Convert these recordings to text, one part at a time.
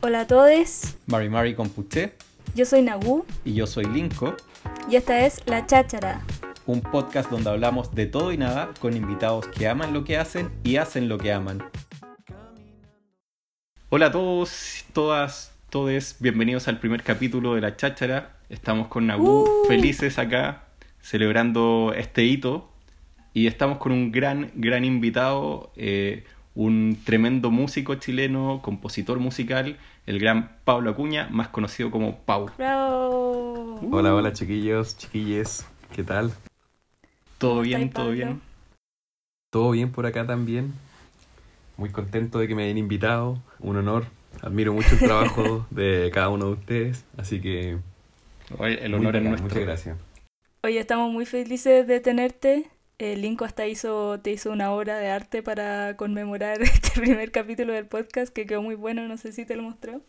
Hola a todos, Mari Mari Compuché yo soy Nagu y yo soy Linko, y esta es La Cháchara. un podcast donde hablamos de todo y nada con invitados que aman lo que hacen y hacen lo que aman. Hola a todos, todas, todes, bienvenidos al primer capítulo de La Cháchara. Estamos con Nagu, Uh. felices acá, celebrando este hito. Y estamos con un gran, gran invitado, eh, un tremendo músico chileno, compositor musical, el gran Pablo Acuña, más conocido como Pau. ¡Bravo! Hola, hola chiquillos, chiquilles, ¿qué tal? ¿Todo ¿Cómo bien? estáis, ¿Todo Pablo? bien? ¿Todo bien por acá también? Muy contento de que me hayan invitado, un honor. Admiro mucho el trabajo de cada uno de ustedes, así que Oye, El honor es nuestro. Muchas gracias. Oye, estamos muy felices de tenerte. El Linko hasta hizo, te hizo una obra de arte para conmemorar este primer capítulo del podcast que quedó muy bueno, no sé si te lo mostró.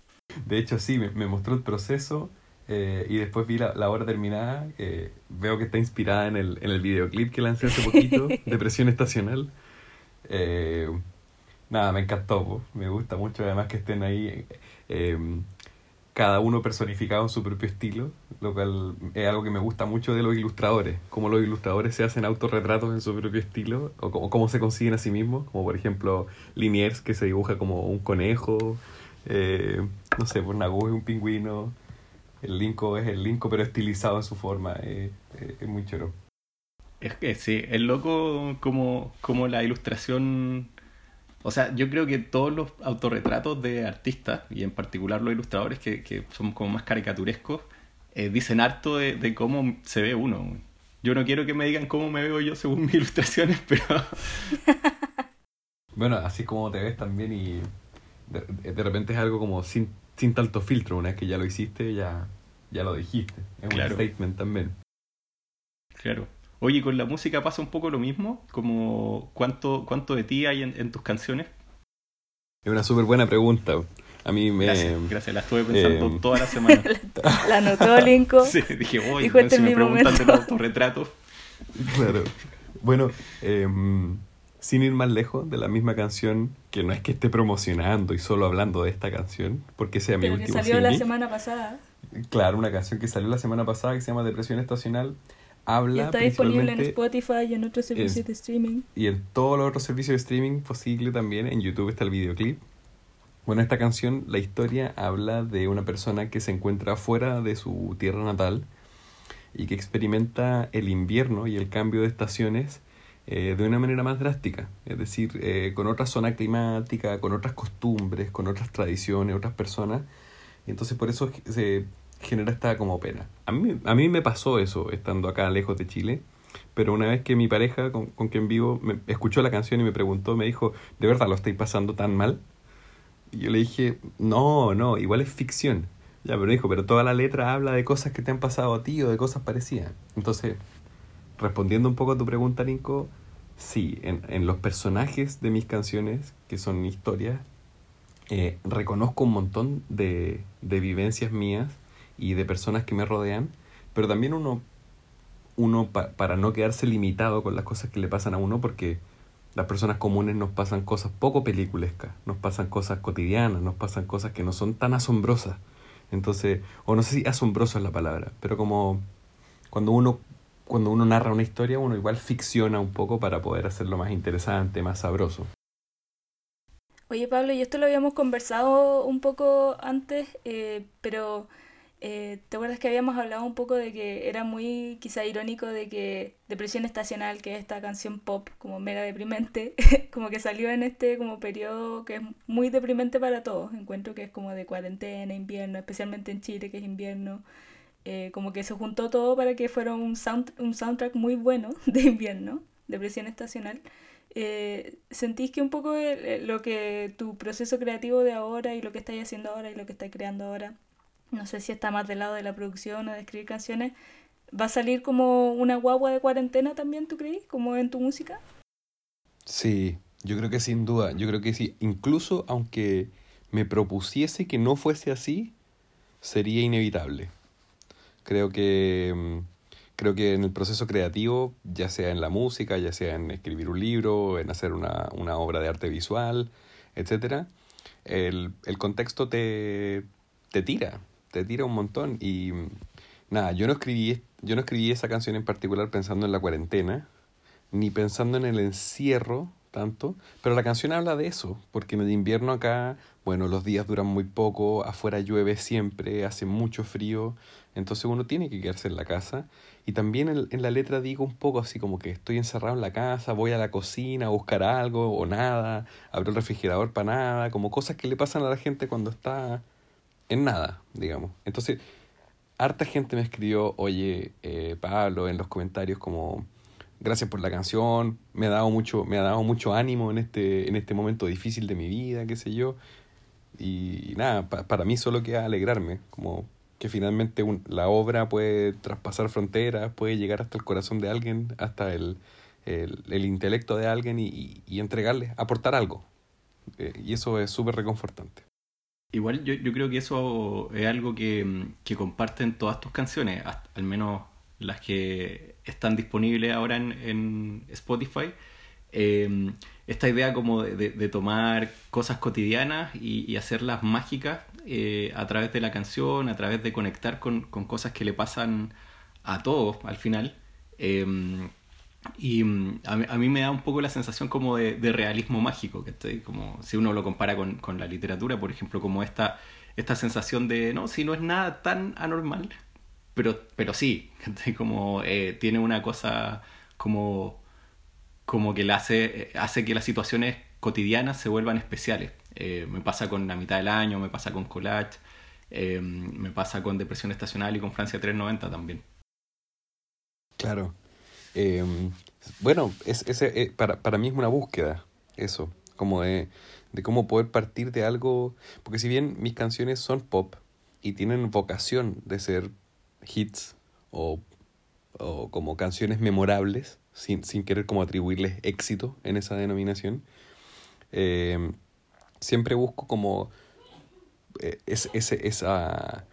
De hecho, sí, me, me mostró el proceso eh, y después vi la, la obra terminada. eh, veo que está inspirada en el, en el videoclip que lancé hace poquito, Depresión Estacional. Eh, nada, me encantó, po, me gusta mucho además que estén ahí eh, cada uno personificado en su propio estilo, lo cual es algo que me gusta mucho de los ilustradores, cómo los ilustradores se hacen autorretratos en su propio estilo, o cómo, cómo se consiguen a sí mismos, como por ejemplo Liniers que se dibuja como un conejo, eh, no sé, por Nagu es un pingüino, el Linko es el Linko pero estilizado en su forma, eh, eh, es muy choro. Es que sí, es loco como, como la ilustración. O sea, yo creo que todos los autorretratos de artistas, y en particular los ilustradores que, que son como más caricaturescos, eh, dicen harto de, de cómo se ve uno. Yo no quiero que me digan cómo me veo yo según mis ilustraciones, pero Bueno, así como te ves también y de, de repente es algo como sin, sin tanto filtro, una vez que ya lo hiciste, ya, ya lo dijiste. Es Claro. un statement también. claro. Oye, con la música pasa un poco lo mismo, como cuánto, cuánto de ti hay en, en tus canciones. Es una súper buena pregunta. A mí me... Gracias, gracias, la estuve pensando eh, toda la semana. La anotó Linko. Sí, dije, oye, Dijo, este si me mi preguntan momento. de los autorretratos. Claro. Bueno, em, sin ir más lejos de la misma canción, que no es que esté promocionando y solo hablando de esta canción, porque sea mi Pero que último salió la semana pasada. Claro, una canción que salió la semana pasada que se llama Depresión Estacional. Habla Y está disponible en Spotify y en otros servicios de streaming. y en todos los otros servicios de streaming posible también. En YouTube está el videoclip. Bueno, esta canción, la historia habla de una persona que se encuentra fuera de su tierra natal y que experimenta el invierno y el cambio de estaciones eh, de una manera más drástica. Es decir, eh, con otra zona climática, con otras costumbres, con otras tradiciones, otras personas. Y entonces por eso se genera esta como pena. A mí, a mí me pasó eso estando acá lejos de Chile. Pero una vez que mi pareja con, con quien vivo me escuchó la canción y me preguntó, me dijo, ¿de verdad lo estáis pasando tan mal? Y yo le dije, no, no, igual es ficción. Ya, pero dijo, pero toda la letra habla de cosas que te han pasado a ti o de cosas parecidas. Entonces, respondiendo un poco a tu pregunta, Nico, sí, en, en los personajes de mis canciones, que son historias, eh, reconozco un montón de, de vivencias mías y de personas que me rodean, pero también uno uno pa- para no quedarse limitado con las cosas que le pasan a uno, porque las personas comunes nos pasan cosas poco peliculescas, nos pasan cosas cotidianas, nos pasan cosas que no son tan asombrosas. Entonces, o no sé si asombroso es la palabra, pero como cuando uno cuando uno narra una historia, uno igual ficciona un poco para poder hacerlo más interesante, más sabroso. Oye Pablo, y esto lo habíamos conversado un poco antes, eh, pero eh, ¿te acuerdas que habíamos hablado un poco de que era muy quizá irónico de que Depresión Estacional, que es esta canción pop como mega deprimente, como que salió en este como periodo que es muy deprimente para todos? Encuentro que es como de cuarentena, invierno, especialmente en Chile que es invierno. eh, como que se juntó todo para que fuera un, sound, un soundtrack muy bueno de invierno, Depresión Estacional. Eh, ¿sentís que un poco lo que tu proceso creativo de ahora y lo que estáis haciendo ahora y lo que estáis creando ahora, no sé si está más del lado de la producción o de escribir canciones, va a salir como una guagua de cuarentena también, tú crees? Como en tu música. Sí, yo creo que sin duda, yo creo que sí, incluso aunque me propusiese que no fuese así, sería inevitable. Creo que mm, creo que en el proceso creativo, ya sea en la música, ya sea en escribir un libro, en hacer una, una obra de arte visual, etcétera, el, el contexto te, te tira, te tira un montón. Y nada, yo no escribí, yo no escribí esa canción en particular pensando en la cuarentena, ni pensando en el encierro tanto, pero la canción habla de eso, porque en el invierno acá, bueno, los días duran muy poco, afuera llueve siempre, hace mucho frío, entonces uno tiene que quedarse en la casa. Y también en, en, la letra digo un poco así como que estoy encerrado en la casa, voy a la cocina a buscar algo o nada, abro el refrigerador para nada, como cosas que le pasan a la gente cuando está en nada, digamos. Entonces, harta gente me escribió, oye, eh, Pablo, en los comentarios como, gracias por la canción, me ha dado mucho, me ha dado mucho ánimo en este, en este momento difícil de mi vida, qué sé yo. Y, nada, pa, para mí solo queda alegrarme, como que finalmente un, la obra puede traspasar fronteras, puede llegar hasta el corazón de alguien, hasta el, el, el intelecto de alguien y, y, entregarle, aportar algo. Eh, y eso es súper reconfortante. Igual yo, yo creo que eso es algo que, que comparten todas tus canciones, al menos las que están disponibles ahora en, en Spotify. Eh, esta idea como de, de, tomar cosas cotidianas y, hacerlas mágicas eh, a través de la canción, a través de conectar con, con cosas que le pasan a todos al final. Eh, y a mí, a mí, me da un poco la sensación como de, de realismo mágico, que estoy como si uno lo compara con, con, la literatura, por ejemplo, como esta, esta sensación de, no, si no es nada tan anormal, pero, pero sí, como eh, tiene una cosa como, como que le hace, hace que las situaciones cotidianas se vuelvan especiales. Eh, me pasa con la mitad del año, me pasa con Collage, eh, me pasa con Depresión Estacional y con Francia 390 también. Claro. Eh, bueno, es, es, para, para mí es una búsqueda, eso, como de, de cómo poder partir de algo, porque si bien mis canciones son pop y tienen vocación de ser hits o, o como canciones memorables, sin, sin querer como atribuirles éxito en esa denominación, eh, siempre busco como eh, esa,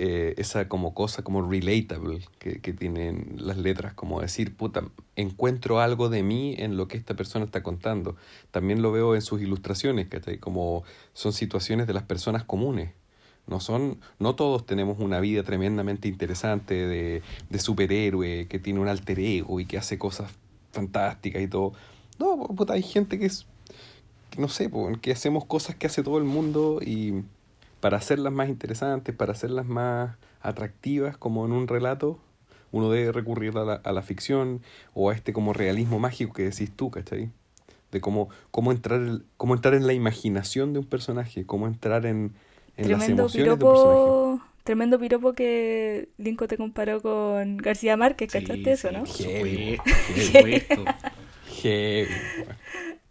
eh, esa como cosa como relatable que, que, tienen las letras, como decir, puta, encuentro algo de mí en lo que esta persona está contando. También lo veo en sus ilustraciones, que como son situaciones de las personas comunes. No son, no todos tenemos una vida tremendamente interesante de, de superhéroe que tiene un alter ego y que hace cosas fantásticas y todo. No, puta, hay gente que es no sé, que hacemos cosas que hace todo el mundo y para hacerlas más interesantes, para hacerlas más atractivas como en un relato, uno debe recurrir a la, a la ficción o a este como realismo mágico que decís tú, ¿cachai? De cómo, cómo, entrar, cómo entrar en la imaginación de un personaje, cómo entrar en, en las emociones piropo, de un personaje. Tremendo piropo que Linko te comparó con García Márquez, ¿cachaste sí, eso, no? Heavy, heavy, heavy.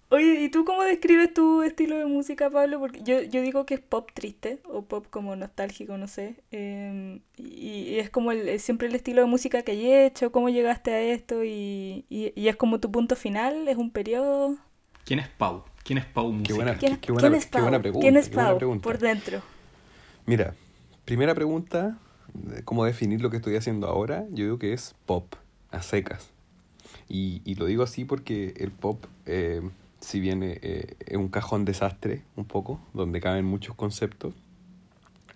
Oye, ¿y tú cómo describes tu estilo de música, Pablo? Porque yo, yo digo que es pop triste o pop como nostálgico, no sé. Eh, y, y, es como el, siempre el estilo de música que hay hecho, cómo llegaste a esto y, y, y, es como tu punto final, es un periodo. ¿Quién es Pau? ¿Quién es Pau Música? Qué buena, ¿Quién, qué buena, ¿quién es Pau? Qué buena pregunta, ¿Quién es Pau pregunta. por dentro? Mira, primera pregunta, ¿cómo definir lo que estoy haciendo ahora? Yo digo que es pop, a secas. Y, y lo digo así porque el pop... Eh, si bien eh, es un cajón desastre un poco, donde caben muchos conceptos,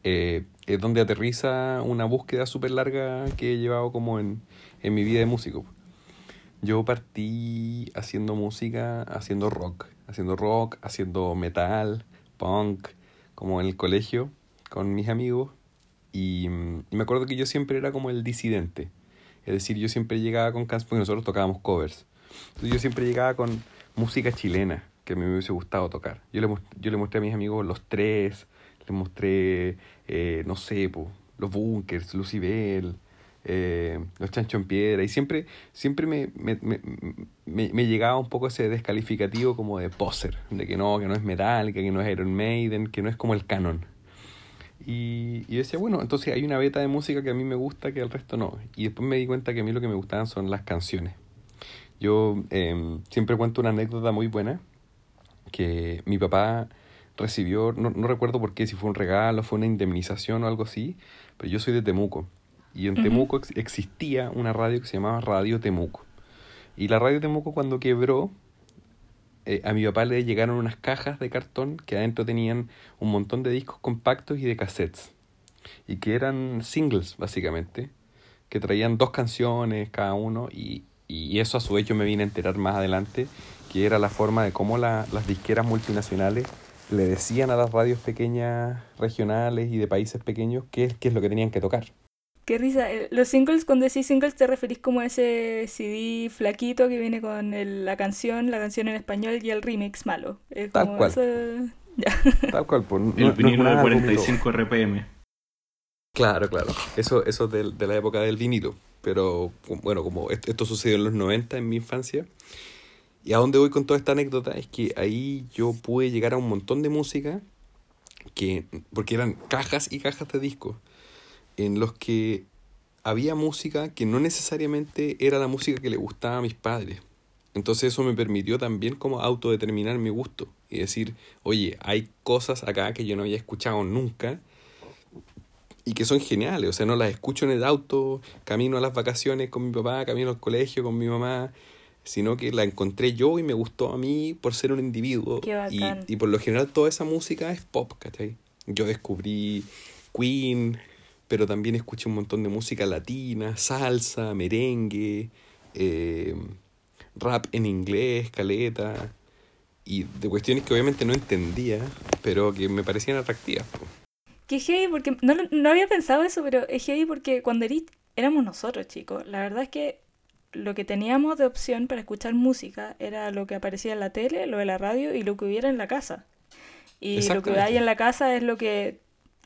eh, es donde aterriza una búsqueda súper larga que he llevado como en, en mi vida de músico. Yo partí haciendo música, haciendo rock, haciendo rock, haciendo metal, punk, como en el colegio, con mis amigos, y, y me acuerdo que yo siempre era como el disidente, es decir, yo siempre llegaba con canciones, porque nosotros tocábamos covers, entonces yo siempre llegaba con música chilena que a mí me hubiese gustado tocar. Yo le, yo le mostré a mis amigos los tres, les mostré, eh, no sé, po, los Bunkers, Lucibel, eh, los Chancho en Piedra, y siempre, siempre me, me, me, me, llegaba un poco ese descalificativo como de poser, de que no, que no es Metallica, que no es Iron Maiden, que no es como el canon. Y, y decía, bueno, entonces hay una beta de música que a mí me gusta que al resto no. Y después me di cuenta que a mí lo que me gustaban son las canciones. Yo eh, siempre cuento una anécdota muy buena, que mi papá recibió, no, no, recuerdo por qué, si fue un regalo, fue una indemnización o algo así, pero yo soy de Temuco. Y en uh -huh. Temuco ex existía una radio que se llamaba Radio Temuco. Y la Radio Temuco cuando quebró, eh, a mi papá le llegaron unas cajas de cartón que adentro tenían un montón de discos compactos y de cassettes. Y que eran singles, básicamente, que traían dos canciones cada uno y, y eso a su vez yo me vine a enterar más adelante, que era la forma de cómo la, las disqueras multinacionales le decían a las radios pequeñas, regionales y de países pequeños qué, qué es lo que tenían que tocar. Qué risa. Eh, Los singles, cuando decís singles, te referís como a ese CD flaquito que viene con el- la canción, la canción en español y el remix malo. Es Tal como cual. Ya. Tal cual, pues, no- no El vinilo de nada como 45 RPM. Claro, claro. Eso, eso de, de la época del vinilo. Pero bueno, como est- esto sucedió en los 90 en mi infancia. Y a dónde voy con toda esta anécdota es que ahí yo pude llegar a un montón de música que porque eran cajas y cajas de discos en los que había música que no necesariamente era la música que le gustaba a mis padres. Entonces eso me permitió también como autodeterminar mi gusto y decir, oye, hay cosas acá que yo no había escuchado nunca y que son geniales, o sea, no las escucho en el auto, camino a las vacaciones con mi papá, camino al colegio con mi mamá, sino que la encontré yo y me gustó a mí por ser un individuo. Qué Y, bacán. y por lo general toda esa música es pop, ¿cachai? Yo descubrí Queen, pero también escuché un montón de música latina, salsa, merengue, eh, rap en inglés, caleta, y de cuestiones que obviamente no entendía, pero que me parecían atractivas. Po. Qué heavy, porque no, no había pensado eso, pero es heavy porque cuando eri- éramos nosotros, chicos, la verdad es que lo que teníamos de opción para escuchar música era lo que aparecía en la tele, lo de la radio y lo que hubiera en la casa. Y lo que hay en la casa es lo que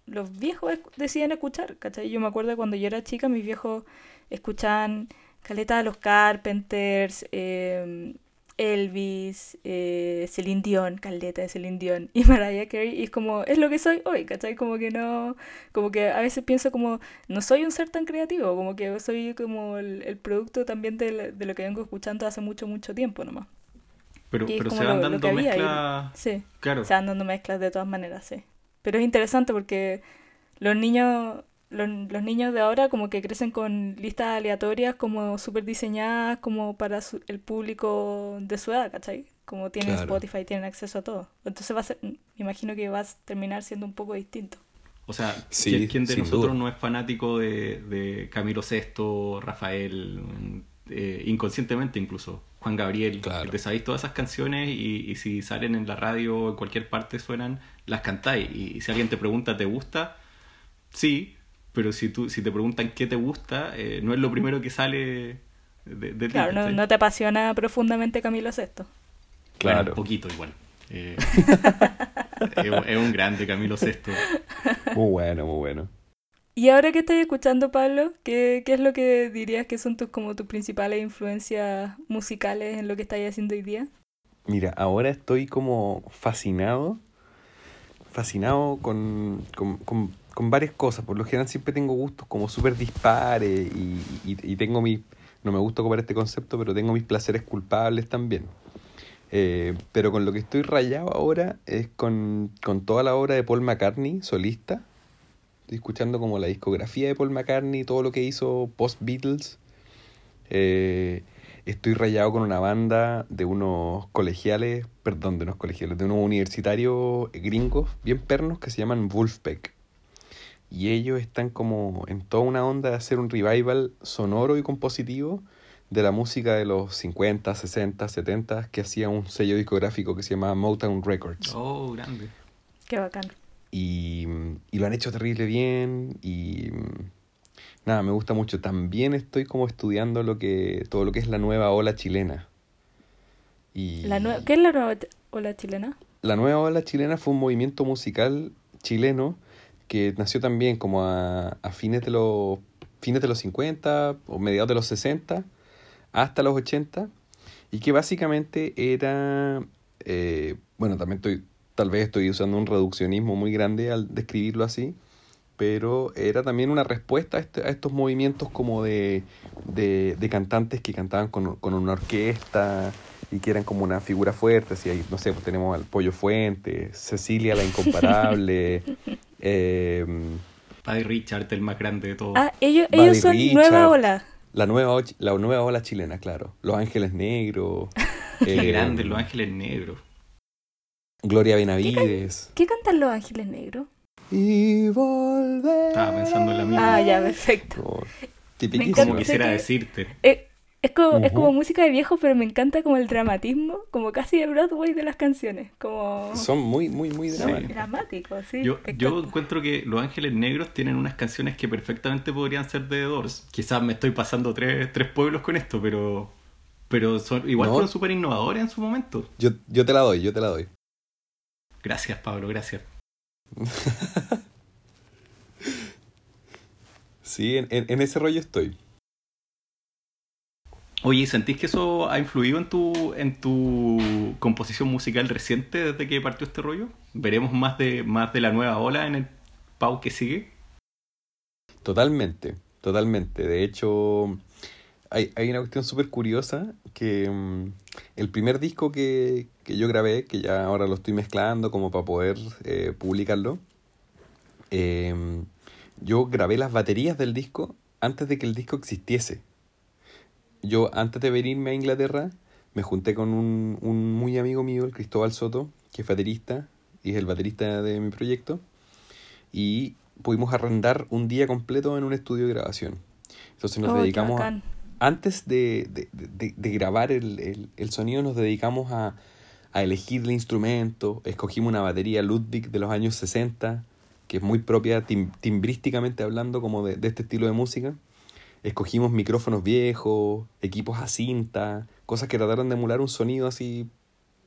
los viejos deciden escuchar, ¿cachai? Yo me acuerdo que cuando yo era chica, mis viejos escuchaban caleta de los Carpenters, eh, Elvis, eh, Celine Dion, caleta de Celine Dion y Mariah Carey, y es como, es lo que soy hoy, ¿cachai? Como que no, como que a veces pienso como, no soy un ser tan creativo, como que soy como el, el producto también de, lo que vengo escuchando hace mucho, mucho tiempo nomás. Pero, se van lo- dando mezclas. Sí. Claro. Se van dando mezclas de todas maneras, sí. Pero es interesante porque los niños, los, los niños de ahora como que crecen con listas aleatorias como súper diseñadas como para su- el público de su edad, ¿cachai? Como tienen Claro. Spotify, tienen acceso a todo. Entonces va a ser, me imagino que va a terminar siendo un poco distinto. O sea, Sí, ¿quién, de nosotros duda. no es fanático de, de Camilo VI, Rafael, eh, inconscientemente incluso, Juan Gabriel? Claro. Te sabéis todas esas canciones y, y si salen en la radio o en cualquier parte suenan, las cantáis. Y, si alguien te pregunta, ¿te gusta? Sí, pero si, tú, si te preguntan qué te gusta, eh, no es lo primero que sale de, de ti, Claro, no, no te apasiona profundamente Camilo VI. Bueno, Claro. un poquito igual. Eh, es, un- es un grande Camilo VI. Muy bueno, muy bueno. Y ahora que estás escuchando, Pablo, ¿qué, qué es lo que dirías que son tus, como tus principales influencias musicales en lo que estás haciendo hoy día? Mira, ahora estoy como fascinado, fascinado con, con, con, con varias cosas. Por lo general siempre tengo gustos como súper dispares y, y, tengo mis, no me gusta ocupar este concepto, pero tengo mis placeres culpables también. Eh, pero con lo que estoy rayado ahora es con, con toda la obra de Paul McCartney, solista. Estoy escuchando como la discografía de Paul McCartney, todo lo que hizo post-Beatles. Eh, estoy rayado con una banda de unos colegiales, perdón, de unos colegiales, de unos universitarios gringos bien pernos que se llaman Wolfpack. Y ellos están como en toda una onda de hacer un revival sonoro y compositivo de la música de los 50, 60, 70 que hacía un sello discográfico que se llamaba Motown Records. Oh, grande. Qué bacán. Y, y lo han hecho terrible bien y nada, me gusta mucho. También estoy como estudiando lo que todo lo que es la nueva ola chilena. Y La ¿Qué es la nueva ola chilena? la nueva ola chilena fue un movimiento musical chileno que nació también como a, a fines de los fines de los 50 o mediados de los 60 hasta los 80 y que básicamente era eh, bueno también estoy tal vez estoy usando un reduccionismo muy grande al describirlo así pero era también una respuesta a, este- a estos movimientos como de, de, de cantantes que cantaban con, con una orquesta y que eran como una figura fuerte, así no sé, pues tenemos al Pollo Fuente, Cecilia la Incomparable, eh, Paddy Richard, el más grande de todos. Ah, ellos, Buddy ellos son Richard. nueva ola. la, nueva, la nueva ola chilena, claro, Los Ángeles Negros, Qué Eh, grande, Los Ángeles Negros. Gloria Benavides. ¿Qué cantan los ángeles negros? Y volver. Estaba pensando en la misma. Ah, ya, perfecto. Me encanta Como quisiera que- decirte. Eh, es, como, es Ujú. como música de viejo, pero me encanta como el dramatismo, como casi de Broadway de las canciones. Como Son muy, muy, muy Sí. dramáticos. dramático, sí. Yo, encuentro que Los Ángeles Negros tienen unas canciones que perfectamente podrían ser de The Doors. Quizás me estoy pasando tres, tres pueblos con esto, pero pero son, igual No. fueron súper innovadores en su momento. Yo, yo te la doy, yo te la doy. Gracias, Pablo, gracias. Sí, en, en- en ese rollo estoy. Oye, ¿y ¿sentís que eso ha influido en tu, en tu composición musical reciente desde que partió este rollo? ¿Veremos más de, más de la nueva ola en el Pau que sigue? Totalmente, totalmente. De hecho, hay, hay una cuestión súper curiosa que mm, el primer disco que, que yo grabé, que ya ahora lo estoy mezclando como para poder eh, publicarlo, eh, yo grabé las baterías del disco antes de que el disco existiese. Yo, antes de venirme a Inglaterra, me junté con un, un muy amigo mío, el Cristóbal Soto, que es baterista y es el baterista de mi proyecto, y pudimos arrendar un día completo en un estudio de grabación. Entonces nos Oh, dedicamos, a- antes de, de- de- de grabar el, el- el sonido, nos dedicamos a, a elegir el instrumento, escogimos una batería Ludwig de los años 60, que es muy propia tim- timbrísticamente hablando como de, de este estilo de música. Escogimos micrófonos viejos, equipos a cinta, cosas que trataron de emular un sonido así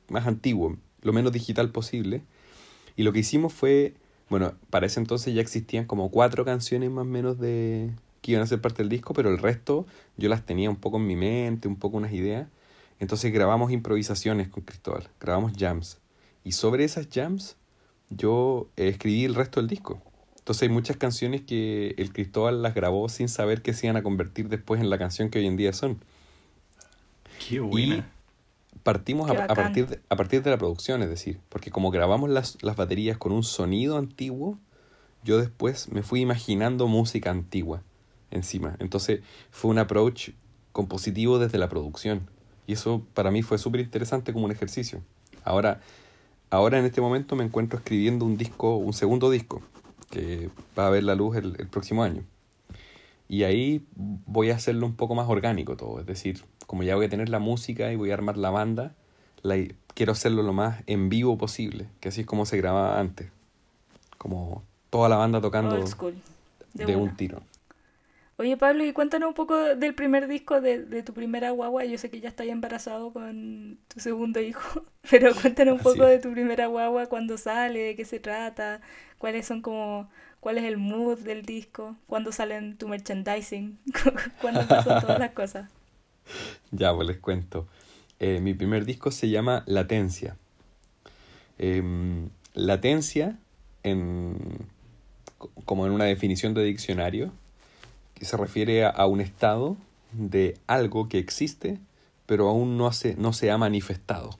más antiguo, lo menos digital posible. Y lo que hicimos fue, bueno, para ese entonces ya existían como cuatro canciones más o menos de que iban a ser parte del disco, pero el resto yo las tenía un poco en mi mente, un poco unas ideas. Entonces grabamos improvisaciones con Cristóbal, grabamos jams. Y sobre esas jams yo escribí el resto del disco. Entonces hay muchas canciones que el Cristóbal las grabó sin saber que se iban a convertir después en la canción que hoy en día son. Qué buena. Qué Partimos a, partir de, a partir de la producción, es decir, porque como grabamos las, las baterías con un sonido antiguo, yo después me fui imaginando música antigua encima. Entonces fue un approach compositivo desde la producción. Y eso para mí fue súper interesante como un ejercicio. Ahora, ahora en este momento me encuentro escribiendo un disco, un segundo disco, que va a ver la luz el, el próximo año. Y ahí voy a hacerlo un poco más orgánico todo. Es decir, como ya voy a tener la música y voy a armar la banda, la, quiero hacerlo lo más en vivo posible, que así es como se grababa antes. Como toda la banda tocando. De de un tiro. Oye, Pablo, y cuéntanos un poco del primer disco de, de tu primera guagua. Yo sé que ya estás embarazado con tu segundo hijo, pero cuéntanos un poco de tu primera guagua, cuándo sale, de qué se trata, cuáles son como, cuál es el mood del disco, cuándo salen tu merchandising, cuándo pasan todas las cosas. Ya, pues les cuento. Eh, mi primer disco se llama Latencia. Em, latencia, en, co- como en una definición de diccionario, se refiere a, un estado de algo que existe, pero aún no, hace, no se ha manifestado.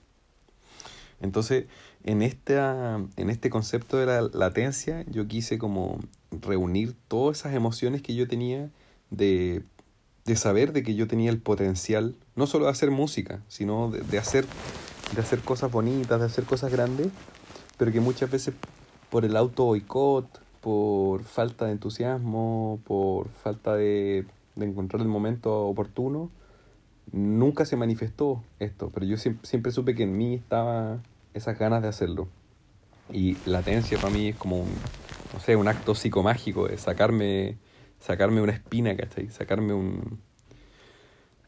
Entonces, en, esta, en este concepto de la latencia, yo quise como reunir todas esas emociones que yo tenía de, de saber de que yo tenía el potencial, no solo de hacer música, sino de, de hacer, de hacer cosas bonitas, de hacer cosas grandes, pero que muchas veces por el auto boicot, por falta de entusiasmo, por falta de, de encontrar el momento oportuno, nunca se manifestó esto, pero yo siempre, supe que en mí estaba esas ganas de hacerlo. Y latencia para mí es como un, no sé, un acto psicomágico de sacarme, sacarme una espina, ¿cachai? Sacarme un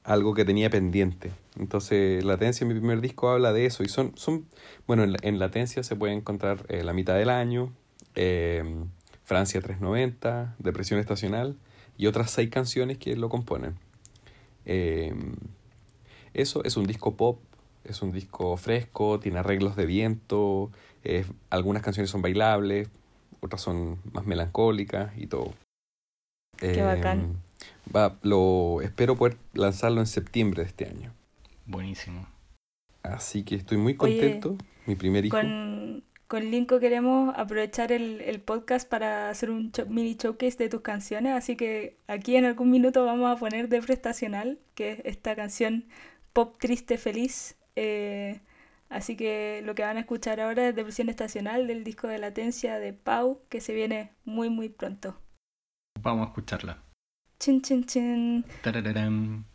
algo que tenía pendiente. Entonces, Latencia, mi primer disco, habla de eso. Y son, son bueno, en, en Latencia se puede encontrar eh, La mitad del año, eh, Francia 390, Depresión Estacional y otras seis canciones que lo componen. Eh, eso es un disco pop, es un disco fresco, tiene arreglos de viento, eh, algunas canciones son bailables, otras son más melancólicas y todo. Qué bacán. Va, lo espero poder lanzarlo en septiembre de este año. Buenísimo. Así que estoy muy Oye, contento. Mi primer hijo. Con, con Linko queremos aprovechar el, el podcast para hacer un mini showcase de tus canciones, así que aquí en algún minuto vamos a poner de prestacional, que es esta canción pop triste feliz Eh, así que lo que van a escuchar ahora es Depresión Estacional del disco de Latencia de Pau, que se viene muy, muy pronto. Vamos a escucharla. Chin, chin, chin. Tarararán.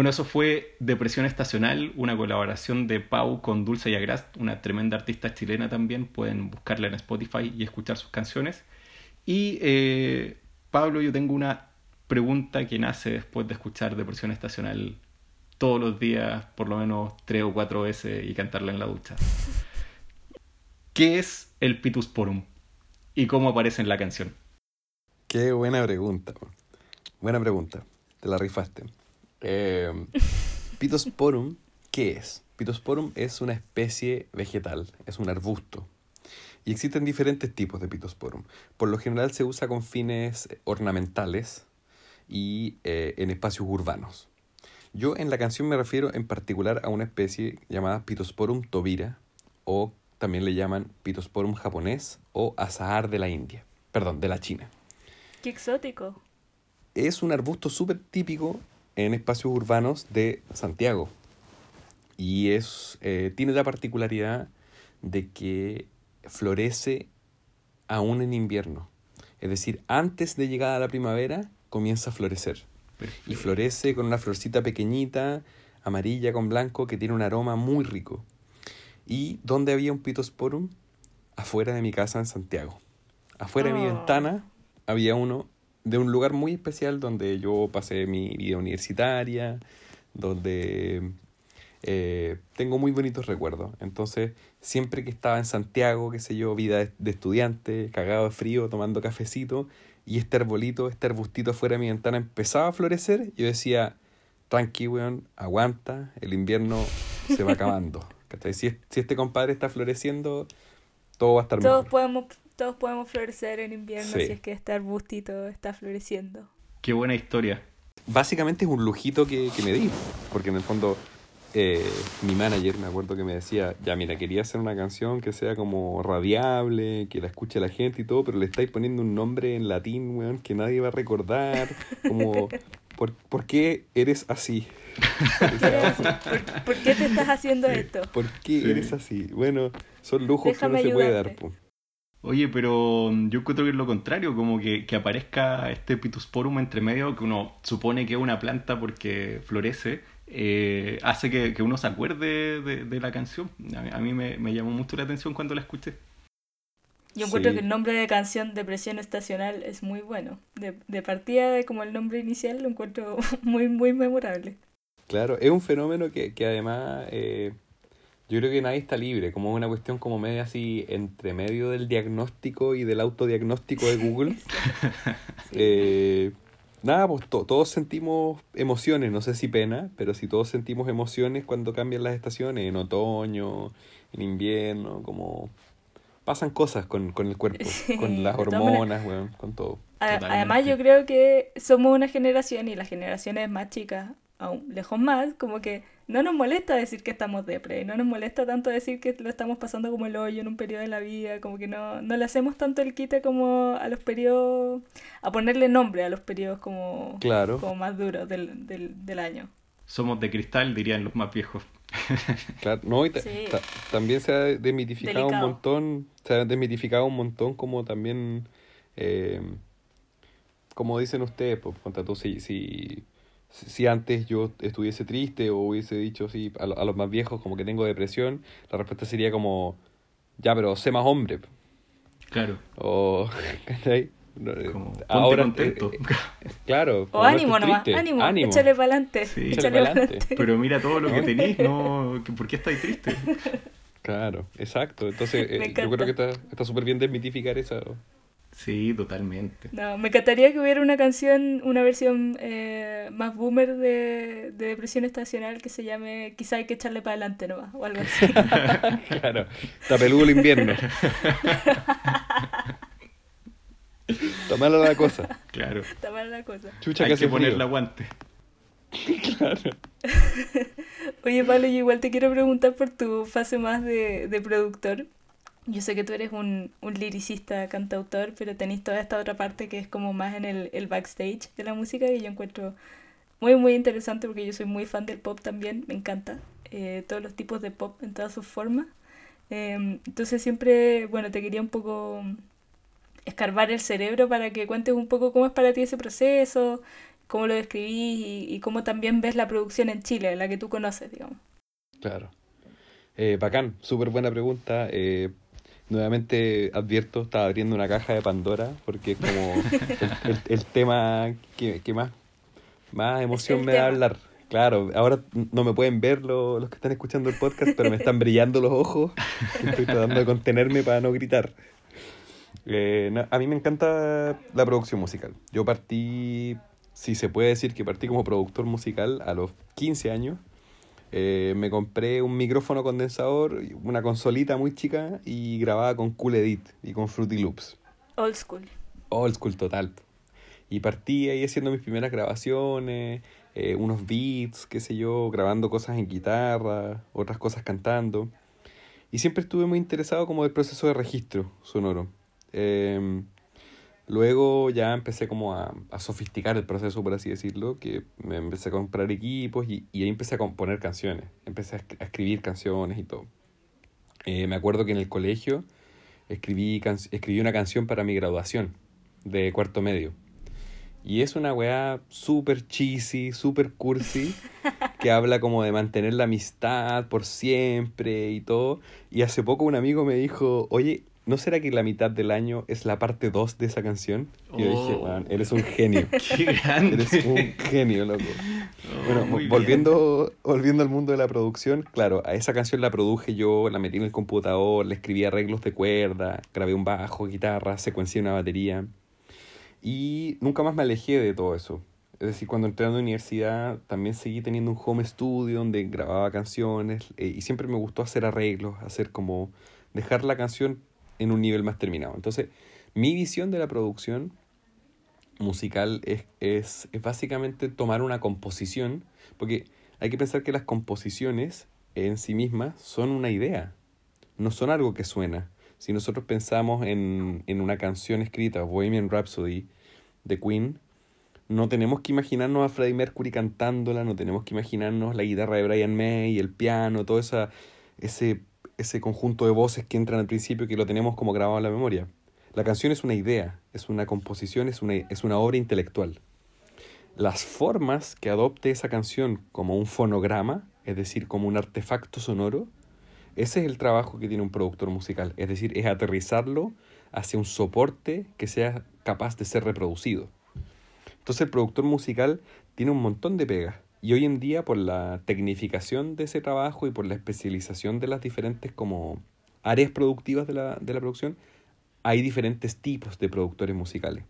Bueno, eso fue Depresión Estacional, una colaboración de Pau con Dulce Yagrast, una tremenda artista chilena también. Pueden buscarla en Spotify y escuchar sus canciones. Y eh, Pablo, yo tengo una pregunta que nace después de escuchar Depresión Estacional todos los días, por lo menos tres o cuatro veces, y cantarla en la ducha. ¿Qué es el Pitusporum? ¿Y cómo aparece en la canción? Qué buena pregunta. Buena pregunta. Te la rifaste. Eh, Pitosporum, ¿qué es? Pitosporum es una especie vegetal, es un arbusto. Y existen diferentes tipos de Pitosporum. Por lo general se usa con fines ornamentales y eh, en espacios urbanos. Yo en la canción me refiero en particular a una especie llamada Pitosporum tobira o también le llaman Pitosporum japonés o azahar de la India, perdón, de la China. Qué exótico. Es un arbusto súper típico en espacios urbanos de Santiago y es, eh, tiene la particularidad de que florece aún en invierno. Es decir, antes de llegar a la primavera comienza a florecer. Y florece con una florcita pequeñita, amarilla con blanco, que tiene un aroma muy rico. ¿Y dónde había un Pitosporum? Afuera de mi casa en Santiago. Afuera de mi Oh. ventana había uno de un lugar muy especial donde yo pasé mi vida universitaria, donde eh, tengo muy bonitos recuerdos. Entonces, siempre que estaba en Santiago, qué sé yo, vida de, de estudiante, cagado de frío, tomando cafecito, y este arbolito, este arbustito afuera de mi ventana empezaba a florecer, yo decía, tranqui, weón, aguanta, el invierno se va acabando. Si, es- si este compadre está floreciendo, todo va a estar Todos mejor. podemos, todos podemos florecer en invierno Sí. si es que este arbustito está floreciendo. Qué buena historia. Básicamente es un lujito que, que me di, porque en el fondo eh, mi manager me acuerdo que me decía, ya mira, quería hacer una canción que sea como radiable, que la escuche la gente y todo, pero le estáis poniendo un nombre en latín, weón, que nadie va a recordar, como, ¿por, por qué eres así? ¿Por, por qué te estás haciendo esto? ¿Por qué Sí. eres así? Bueno, son lujos Déjame que no se puede dar. po. Oye, pero mm, yo encuentro que es lo contrario, como que, que aparezca este Pitusporum entre medio, que uno supone que es una planta porque florece, eh, hace que, que uno se acuerde de, de la canción. A mí, a mí me, me llamó mucho la atención cuando la escuché. Yo encuentro Sí. que el nombre de canción Depresión Estacional es muy bueno. De, de partida, de como el nombre inicial, lo encuentro muy, muy memorable. Claro, es un fenómeno que, que además eh, yo creo que nadie está libre, como una cuestión como media así entre medio del diagnóstico y del autodiagnóstico de Google. Eh, nada, pues to- todos sentimos emociones, no sé si pena, pero si todos sentimos emociones cuando cambian las estaciones, en otoño, en invierno, como pasan cosas con, con el cuerpo, Sí, con las hormonas, weón, con todo. A- Totalmente. Además, yo creo que somos una generación y las generaciones más chicas, aún lejos más, como que no nos molesta decir que estamos depre, no nos molesta tanto decir que lo estamos pasando como el hoyo en un periodo de la vida, como que no, no le hacemos tanto el quite como a los periodos, a ponerle nombre a los periodos como, Claro. como más duros del, del, del año. Somos de cristal, dirían los más viejos. Claro, no, y Sí. también se ha desmitificado Delicado. un montón, se ha desmitificado un montón como también, eh, como dicen ustedes, pues, ponte tú, si, si, si antes yo estuviese triste o hubiese dicho sí, a, lo- a los más viejos como que tengo depresión, la respuesta sería como, ya, pero sé más hombre, Claro, o, ¿cachai? No, eh, como ponte ahora, contento. eh, eh, claro. O ánimo nomás, triste, ánimo, ánimo. échale para adelante, Sí. adelante. Pero mira todo lo que tenéis, ¿no? ¿Por qué estáis tristes? Claro, exacto. Entonces, eh, yo creo que está está súper bien desmitificar eso. Sí, totalmente. No, me encantaría que hubiera una canción, una versión eh, más boomer de, de Depresión Estacional que se llame Quizá hay que echarle para adelante nomás, o algo así. Claro, está peludo el invierno. Está mala la cosa. Claro. Está mala la cosa. Chucha Hay que que hace ponerle aguante. Claro. Oye, Pablo, yo igual te quiero preguntar por tu fase más de, de productor. Yo sé que tú eres un, un liricista, cantautor, pero tenés toda esta otra parte que es como más en el, el backstage de la música que yo encuentro muy, muy interesante porque yo soy muy fan del pop también, me encanta. eh, todos los tipos de pop en todas sus formas. Em, entonces siempre, bueno, te quería un poco escarbar el cerebro para que cuentes un poco cómo es para ti ese proceso, cómo lo describís y, y cómo también ves la producción en Chile, la que tú conoces, digamos. Claro. Eh, bacán, súper buena pregunta. Eh, nuevamente advierto, estaba abriendo una caja de Pandora porque es como el, el- el tema que, que más, más emoción me da hablar. Claro, ahora no me pueden ver lo- los que están escuchando el podcast, pero me están brillando los ojos. Estoy tratando de contenerme para no gritar. Eh, no, a mí me encanta la producción musical. Yo partí, si se puede decir que partí como productor musical a los 15 años. Eh, me compré un micrófono condensador, una consolita muy chica y grababa con Cool Edit y con Fruity Loops. Old school. Old school total. Y partí ahí haciendo mis primeras grabaciones, eh, unos beats, qué sé yo, grabando cosas en guitarra, otras cosas cantando. Y siempre estuve muy interesado como del proceso de registro sonoro. Em, luego ya empecé como a, a sofisticar el proceso, por así decirlo, que me empecé a comprar equipos y, y ahí empecé a componer canciones. Empecé a escribir canciones y todo. Eh, me acuerdo que en el colegio escribí, can- escribí una canción para mi graduación de cuarto medio. Y es una weá súper cheesy, súper cursi, que habla como de mantener la amistad por siempre y todo. Y hace poco un amigo me dijo, oye, ¿no será que la mitad del año es la parte 2 de esa canción? Y yo dije, Oh. "Weón, eres un genio. Qué grande. Eres un genio, loco. Oh, Bueno, bien. volviendo, volviendo al mundo de la producción, claro, a esa canción la produje yo, la metí en el computador, le escribí arreglos de cuerda, grabé un bajo, guitarra, secuencié una batería y nunca más me alejé de todo eso. Es decir, cuando entré a la universidad también seguí teniendo un home studio donde grababa canciones eh, y siempre me gustó hacer arreglos, hacer como dejar la canción en un nivel más terminado. Entonces, mi visión de la producción musical es, es, es básicamente tomar una composición, porque hay que pensar que las composiciones en sí mismas son una idea, no son algo que suena. Si nosotros pensamos en, en una canción escrita, Bohemian Rhapsody, de Queen, no tenemos que imaginarnos a Freddie Mercury cantándola, no tenemos que imaginarnos la guitarra de Brian May, el piano, todo esa, ese, ese conjunto de voces que entran al principio que lo tenemos como grabado en la memoria. La canción es una idea, es una composición, es una, es una obra intelectual. Las formas que adopte esa canción como un fonograma, es decir, como un artefacto sonoro, ese es el trabajo que tiene un productor musical, es decir, es aterrizarlo hacia un soporte que sea capaz de ser reproducido. Entonces el productor musical tiene un montón de pegas y hoy en día por la tecnificación de ese trabajo y por la especialización de las diferentes como áreas productivas de la, de la producción, hay diferentes tipos de productores musicales.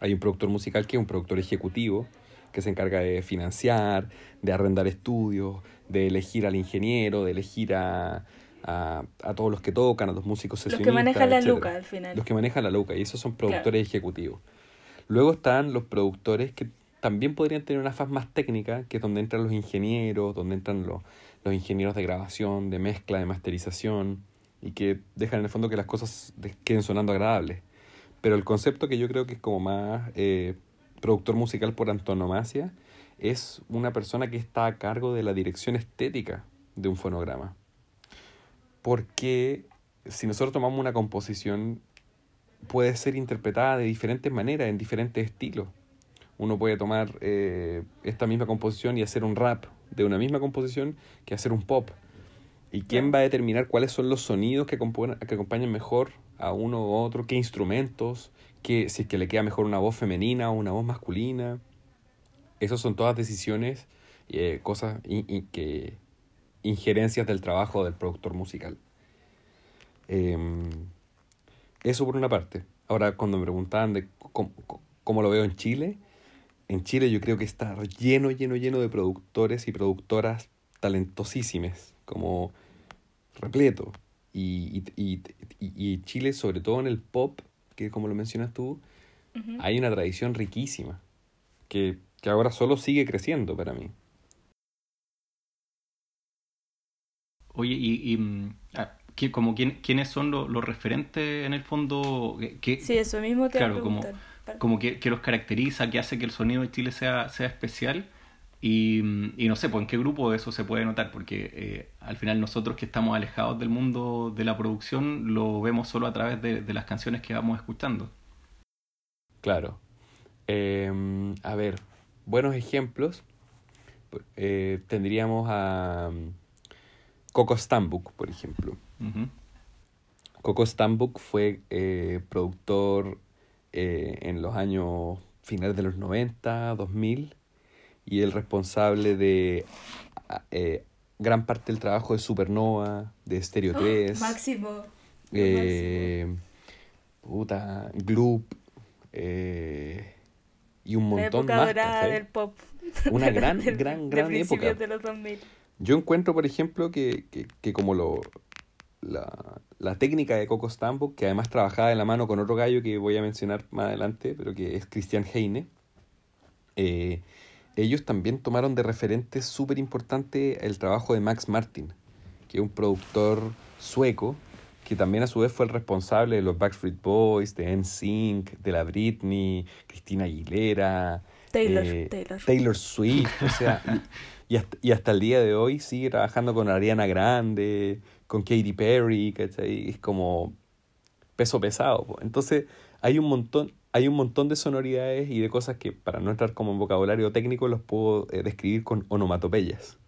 Hay un productor musical que es un productor ejecutivo, que se encarga de financiar, de arrendar estudios, de elegir al ingeniero, de elegir a, a, a todos los que tocan, a los músicos Los sesionistas. que manejan la etcétera. luca al final. Los que manejan la luca, y esos son productores ejecutivos. Luego están los productores que también podrían tener una faz más técnica, que es donde entran los ingenieros, donde entran los, los ingenieros de grabación, de mezcla, de masterización, y que dejan en el fondo que las cosas de- queden sonando agradables. Pero el concepto que yo creo que es como más eh, productor musical por antonomasia es una persona que está a cargo de la dirección estética de un fonograma. Porque si nosotros tomamos una composición, puede ser interpretada de diferentes maneras, en diferentes estilos. Uno puede tomar eh, esta misma composición y hacer un rap de una misma composición que hacer un pop. ¿Y quién va a determinar cuáles son los sonidos que, que acompañan mejor a uno u otro? ¿Qué instrumentos? ¿Qué, si es que le queda mejor una voz femenina o una voz masculina? Esas son todas decisiones, eh, cosas y que injerencias del trabajo del productor musical. Em, eso por una parte. Ahora, cuando me preguntaban de cómo, cómo lo veo en Chile, en Chile yo creo que está lleno, lleno, lleno de productores y productoras talentosísimas, como repleto. Y, y, y, y- Chile, sobre todo en el pop, que como lo mencionas tú, hay una tradición riquísima, que, que ahora solo sigue creciendo para mí. Oye, y, y, mm, ah, ¿qui- como quién- quiénes son lo- los referentes en el fondo? ¿Qué- qué- Sí, eso mismo te Claro, como- como que, que los caracteriza, que hace que el sonido de Chile sea, sea especial. Y, mm, y no sé, pues en qué grupo eso se puede notar, porque eh, al final nosotros que estamos alejados del mundo de la producción lo vemos solo a través de, de las canciones que vamos escuchando. Claro. Em, a ver, buenos ejemplos. eh, tendríamos a um, Coco Stambuk, por ejemplo. Coco Stambuk fue eh, productor eh, en los años finales de los 90, 2000, y el responsable de eh, gran parte del trabajo de Supernova, de Stereo 3. Máximo. Eh, puta, Gloop eh, y un La montón época más. del pop. Una gran, gran, de gran principios época. de los 2000. Yo encuentro, por ejemplo, que, que, que como lo, la, la técnica de Coco Stambo, que además trabajaba de la mano con otro gallo que voy a mencionar más adelante, pero que es Christian Heine, eh, ellos también tomaron de referente súper importante el trabajo de Max Martin, que es un productor sueco, que también a su vez fue el responsable de los Backstreet Boys, de NSYNC, de la Britney, Cristina Aguilera, Taylor, eh, Taylor. Taylor Swift, o sea, y, y hasta, y hasta el día de hoy sigue trabajando con Ariana Grande, con Katy Perry, ¿cachai? Es como peso pesado. po. Entonces, hay un montón, hay un montón de sonoridades y de cosas que para no entrar como en vocabulario técnico los puedo eh, describir con onomatopeyas.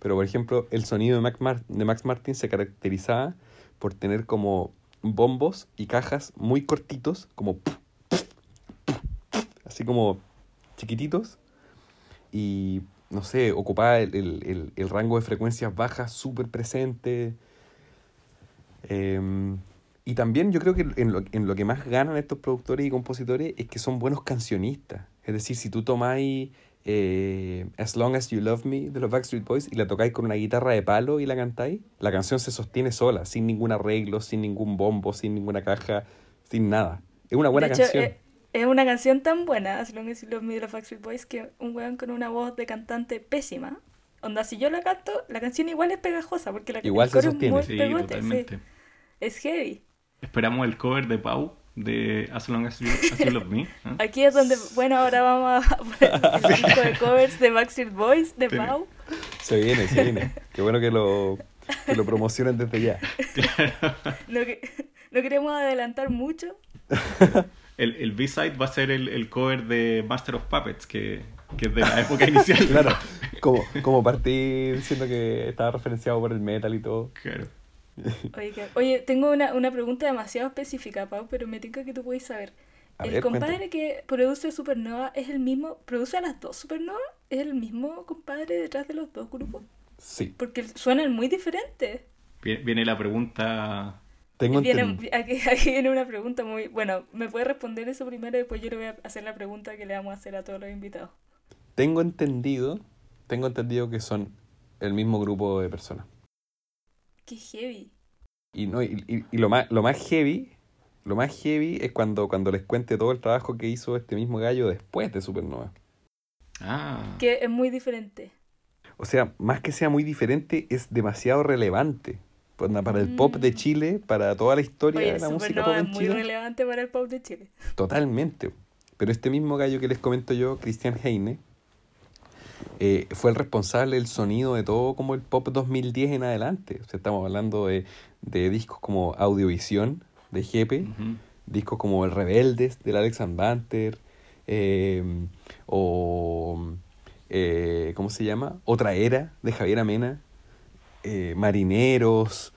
Pero por ejemplo, el sonido de Max, Mar- de Max Martin se caracterizaba por tener como bombos y cajas muy cortitos, como así como chiquititos y no sé, ocupaba el, el- el- el rango de frecuencias bajas súper presente. Em, y también yo creo que en lo, en lo que más ganan estos productores y compositores es que son buenos cancionistas. Es decir, si tú tomáis eh, As Long As You Love Me de los Backstreet Boys y la tocáis con una guitarra de palo y la cantáis, la canción se sostiene sola, sin ningún arreglo, sin ningún bombo, sin ninguna caja, sin nada. Es una buena de hecho, canción. eh, es una canción tan buena, As Long As You Love Me de los Backstreet Boys, que un weón con una voz de cantante pésima. Onda, si yo la canto, la canción igual es pegajosa, porque la Igual el se coro es sostiene. muy Sí, pegote, sí. totalmente. Es heavy. Esperamos el cover de Pau de As Long As You, As You Love Me. ¿eh? Aquí es donde, bueno, ahora vamos a poner el disco de covers de Backstreet Boys, de Tiene- Pau. Se viene, se viene. Qué bueno que lo, que lo promocionen desde ya. No, que- no queremos adelantar mucho. El, el B-side va a ser el, el cover de Master of Puppets, que, que es de la época inicial. Claro, como, como partí diciendo que estaba referenciado por el metal y todo. Claro. Oye, tengo una, una pregunta demasiado específica, Pau, pero me tinca que tú puedes saber. A ¿El ver, compadre cuéntame. que produce Supernova es el mismo, produce a las dos Supernova? ¿Es el mismo compadre detrás de los dos grupos? Sí, Porque suenan muy diferentes. Viene, la pregunta. tengo Viene, entendido. aquí, aquí viene una pregunta muy... Bueno, me puede responder eso primero y después yo le voy a hacer la pregunta que le vamos a hacer a todos los invitados. Tengo entendido, tengo entendido que son el mismo grupo de personas. Qué heavy. Y no, y, y- y lo más, lo más heavy, lo más heavy es cuando, cuando les cuente todo el trabajo que hizo este mismo gallo después de Supernova. Ah, Que es muy diferente. O sea, más que sea muy diferente, es demasiado relevante. Para el pop de Mm. Chile, para toda la historia Oye, de la música pop es en muy Chile. relevante para el pop de Chile. Totalmente. Pero este mismo gallo que les comento yo, Christian Heine, eh, fue el responsable del sonido de todo como el pop 2010 en adelante. O sea, estamos hablando de, de discos como Audiovisión, de Jepe, discos como El Rebeldes, del Alex Banter, eh, o... eh, ¿Cómo se llama? Otra Era, de Javier Amena, eh, Marineros,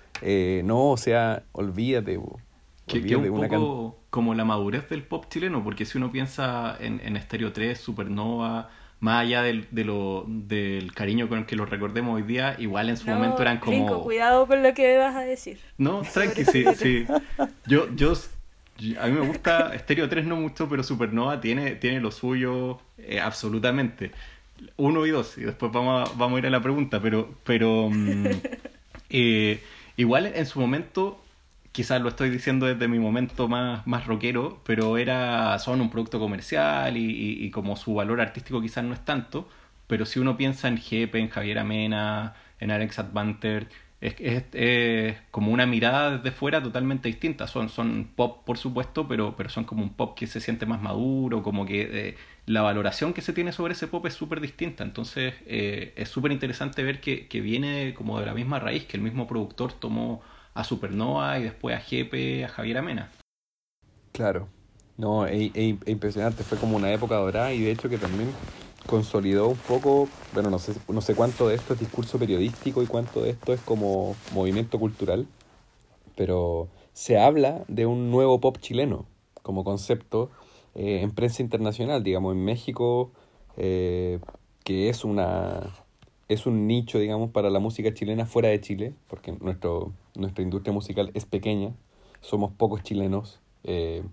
no, o sea, olvídate. bo. Que, un una poco como la madurez del pop chileno, porque si uno piensa en, en Stereo 3, Supernova, más allá del, de lo, del cariño con el que los recordemos hoy día, igual en su No, momento eran como... Rinco, cuidado con lo que vas a decir. No, tranqui, sí, sí. Yo, yo, yo- a mí me gusta Stereo 3 no mucho, pero Supernova tiene, tiene lo suyo eh, absolutamente. Uno y dos, y después vamos a, vamos a ir a la pregunta, pero, pero mm, eh, igual en su momento, quizás lo estoy diciendo desde mi momento más, más rockero, pero era, son un producto comercial y, y- como su valor artístico quizás no es tanto, pero si uno piensa en Jepe, en Javier Amena, en Alex Advanter, es, es, es como una mirada desde fuera totalmente distinta. Son, son pop, por supuesto, pero, pero son como un pop que se siente más maduro, como que eh, la valoración que se tiene sobre ese pop es súper distinta. Entonces eh, es súper interesante ver que, que viene como de la misma raíz, que el mismo productor tomó a Supernova y después a Jepe, a Javier Amena. Claro. No, es, es- es impresionante. Fue como una época dorada y de hecho que también consolidó un poco, bueno, no sé, no sé cuánto de esto es discurso periodístico y cuánto de esto es como movimiento cultural, pero se habla de un nuevo pop chileno como concepto eh, en prensa internacional, digamos, en México, eh, que es una es un nicho, digamos, para la música chilena fuera de Chile, porque nuestro, nuestra industria musical es pequeña, somos pocos chilenos, eh,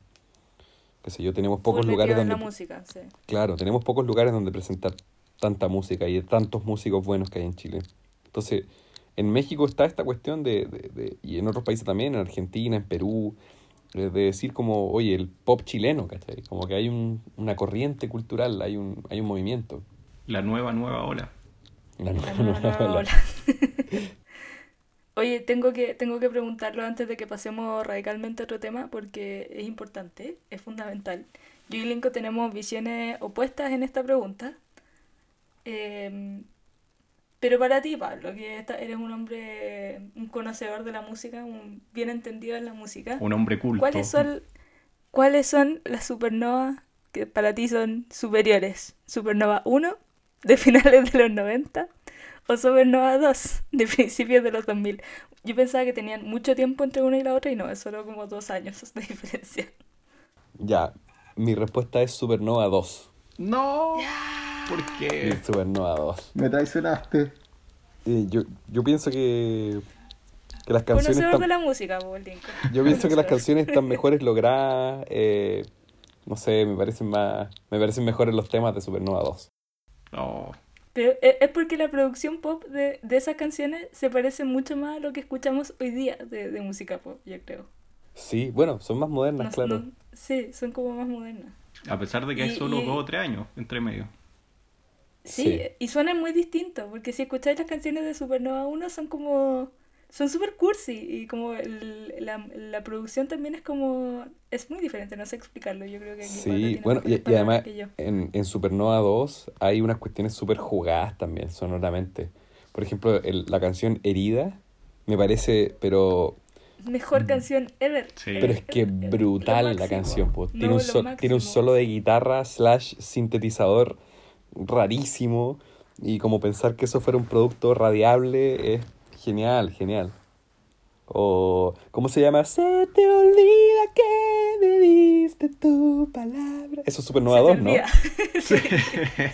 qué sé yo, tenemos pocos Full lugares donde... la música, sí. Claro, tenemos pocos lugares donde presentar tanta música y de tantos músicos buenos que hay en Chile. Entonces, en México está esta cuestión de, de- de- y en otros países también, en Argentina, en Perú, eh, de decir como, oye, el pop chileno, ¿cachai? Como que hay un, una corriente cultural, hay un, hay un movimiento. La nueva, nueva ola. La La nueva- nueva, nueva nueva ola. ola. Oye, tengo que, tengo que preguntarlo antes de que pasemos radicalmente a otro tema porque es importante, es fundamental. Yo y Linko tenemos visiones opuestas en esta pregunta. Em, pero para ti, Pablo, que eres un hombre, un conocedor de la música, un bien entendido en la música, Un hombre culto. ¿cuáles son, ¿cuáles son las supernovas que para ti son superiores? ¿Supernova 1 de finales de los 90 o Supernova 2 de principios de los 2000? Yo pensaba que tenían mucho tiempo entre una y la otra y no, es solo como dos años de diferencia. Ya, mi respuesta es Supernova 2. No. ¿Por qué? Supernova 2. Me traicionaste. Eh, yo, yo pienso que, que las Conocedor canciones de están, la música, Lincoln. yo pienso que las canciones están mejores logradas. eh, no sé, me parecen más, me parecen mejores los temas de Supernova 2. No. Pero e- es porque la producción pop de, de esas canciones se parece mucho más a lo que escuchamos hoy día de, de música pop, yo creo. Sí, bueno, son más modernas, No- claro. no- sí, son como más modernas. A pesar de que hay Y- solo y- dos o tres años entre medio. Sí, Sí. y suenan muy distintos, porque si escucháis las canciones de Supernova 1 son como... Son super cursi y como el- la, la producción también es como... Es muy diferente, no sé explicarlo, yo creo que aquí Sí, bueno, y, además en, en Supernova 2 hay unas cuestiones súper jugadas también, sonoramente. Por ejemplo, el- la canción Herida me parece, pero, Mejor canción ever. Sí. Mm. pero es que Eh, eh, brutal la canción. No, Tiene, un so- tiene un solo de guitarra slash sintetizador rarísimo y como pensar que eso fuera un producto radiable es genial, genial. O, ¿cómo se llama? Se te olvida que me diste tu palabra. Eso es 2, ¿no? Sí,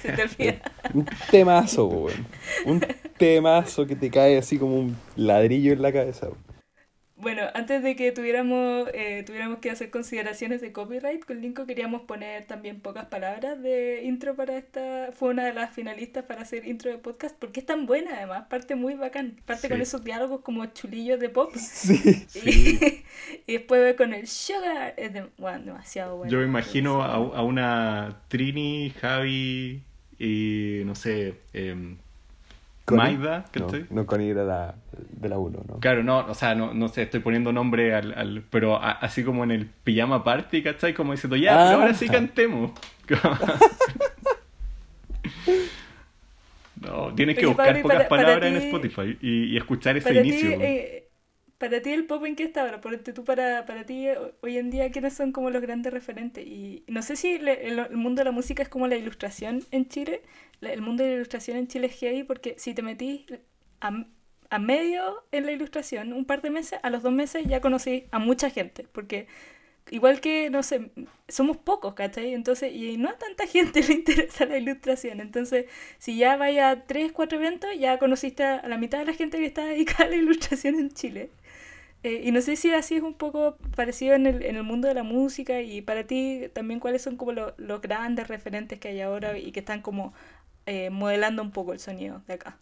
se te olvida. Un temazo, weón. Un temazo que te cae así como un ladrillo en la cabeza. weón. Bueno, antes de que tuviéramos, eh, tuviéramos que hacer consideraciones de copyright, con Linko queríamos poner también pocas palabras de intro para esta. Fue una de las finalistas para hacer intro de podcast, porque es tan buena además, parte muy bacán. Parte Sí. con esos diálogos como chulillos de pop. Sí. Y, y después con el sugar. Es de- bueno, demasiado bueno. Yo me imagino a, a una Trini, Javi y no sé, em, Connie. Maida, No, ¿cachai? no Connie era la, de la 1, ¿no? Claro, no, o sea, no, no sé, estoy poniendo nombre al, al pero a- así como en el pijama party, ¿cachai? Como diciendo, ya, Ah. pero ahora sí cantemos. no, tienes que Oye, buscar y pocas para- para palabras en ti- Spotify y, y escuchar ese ti, inicio. eh, para ti el pop en qué está ahora, Por- tú para, para ti eh, hoy en día quiénes son como los grandes referentes y no sé si le- el, el mundo de la música es como la ilustración en Chile, La- el mundo de la ilustración en Chile es heavy porque si te metís a, a medio en la ilustración, un par de meses, a los dos meses ya conocí a mucha gente, porque igual que, no sé, somos pocos, ¿cachai? Entonces, y no a tanta gente le interesa la ilustración. Entonces, si ya vaya a tres, cuatro eventos, ya conociste a la mitad de la gente que está dedicada a la ilustración en Chile. Eh, y no sé si así es un poco parecido en el, en el mundo de la música y para ti también cuáles son como lo- los grandes referentes que hay ahora y que están como eh, modelando un poco el sonido de acá.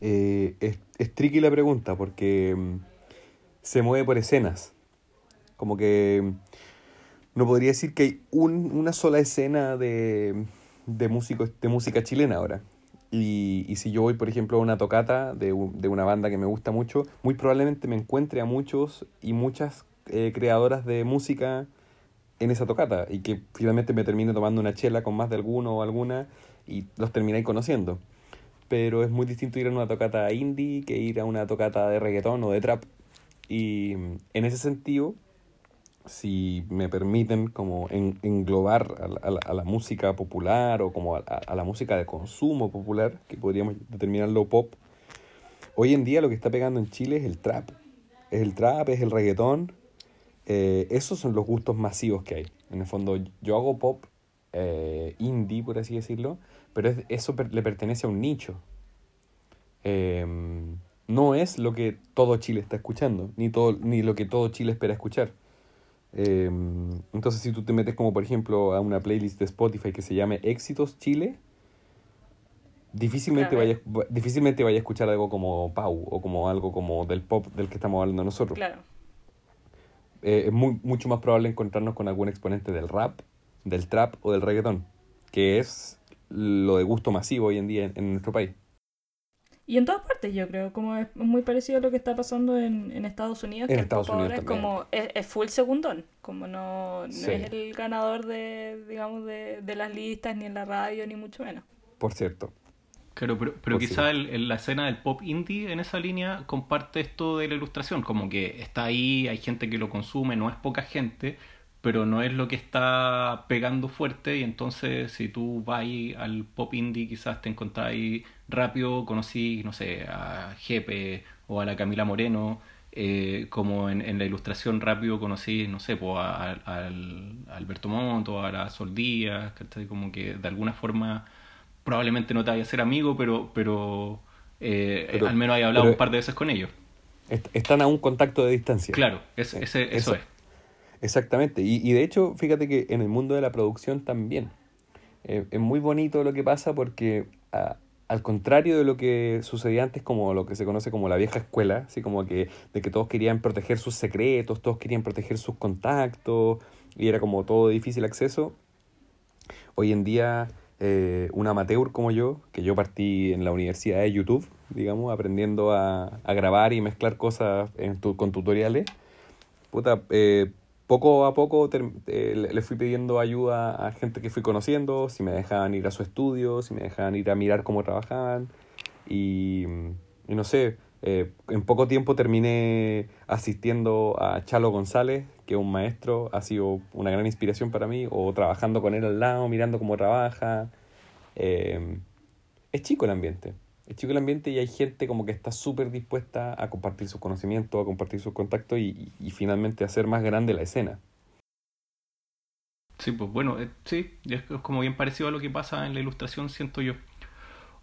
Eh, es, es tricky la pregunta porque mm, se mueve por escenas. Como que mm, no podría decir que hay un- una sola escena de, de, músicos, de música chilena ahora. Y, y si yo voy, por ejemplo, a una tocata de, de una banda que me gusta mucho, muy probablemente me encuentre a muchos y muchas eh, creadoras de música en esa tocata y que finalmente me termine tomando una chela con más de alguno o alguna y los terminé conociendo pero es muy distinto ir a una tocata indie que ir a una tocata de reggaetón o de trap. Y mm, en ese sentido, si me permiten como en- englobar a la, a la- a la música popular o como a, a- la música de consumo popular, que podríamos determinarlo pop, hoy en día lo que está pegando en Chile es el trap. Es el trap, es el reggaetón. Eh, esos son los gustos masivos que hay. En el fondo, yo hago pop eh, indie, por así decirlo, pero es- eso le pertenece a un nicho. Eh, no es lo que todo Chile está escuchando, ni, todo, ni lo que todo Chile espera escuchar. Eh, entonces, si tú te metes como, por ejemplo, a una playlist de Spotify que se llame Éxitos Chile, difícilmente Claro. vaya, difícilmente vaya a escuchar algo como Pau o como algo como del pop del que estamos hablando nosotros. Claro. Eh, es muy, mucho más probable encontrarnos con algún exponente del rap, del trap o del reggaetón, que es lo de gusto masivo hoy en día en, en nuestro país. Y en todas partes, yo creo, como es muy parecido a lo que está pasando en, en Estados Unidos, En que Estados el pop Unidos ahora es como, es, es full segundón, como no, no Sí. es el ganador de, digamos, de, de las listas, ni en la radio, ni mucho menos. Por cierto. Claro, pero, pero quizá el- el- la escena del pop indie en esa línea comparte esto de la ilustración, como que está ahí, hay gente que lo consume, no es poca gente, pero no es lo que está pegando fuerte y entonces si tú vas ahí al pop indie quizás te encontráis rápido, conocí, no sé, a Jepe o a la Camila Moreno, eh, como en, en la ilustración rápido conocí, no sé, pues a, a- al a Alberto Monto, a la Sol Díaz, ¿cachai? Como que de alguna forma probablemente no te vaya a ser amigo, pero, pero, eh, Pero- al menos hay hablado un par de veces con ellos. Est- Están a un contacto de distancia. Claro, es- ese- eso Eso- es. Exactamente. Y, y de hecho, fíjate que en el mundo de la producción también. eh, es muy bonito lo que pasa porque al contrario de lo que sucedía antes, como lo que se conoce como la vieja escuela, así como que de que todos querían proteger sus secretos, todos querían proteger sus contactos, y era como todo difícil acceso. Hoy en día, eh, un amateur como yo, que yo partí en la universidad de YouTube, digamos, aprendiendo a, a grabar y mezclar cosas en tu- con tutoriales, puta, eh, poco a poco eh, le fui pidiendo ayuda a gente que fui conociendo, si me dejaban ir a su estudio, si me dejaban ir a mirar cómo trabajaban. Y, y no sé, eh, en poco tiempo terminé asistiendo a Chalo González, que es un maestro, ha sido una gran inspiración para mí, o trabajando con él al lado, mirando cómo trabaja. Eh, es chico el ambiente. Es chico el ambiente y hay gente como que está súper dispuesta a compartir sus conocimientos, a compartir sus contactos y, finalmente hacer más grande la escena. Sí, pues bueno, eh, sí, es como bien parecido a lo que pasa en la ilustración, siento yo.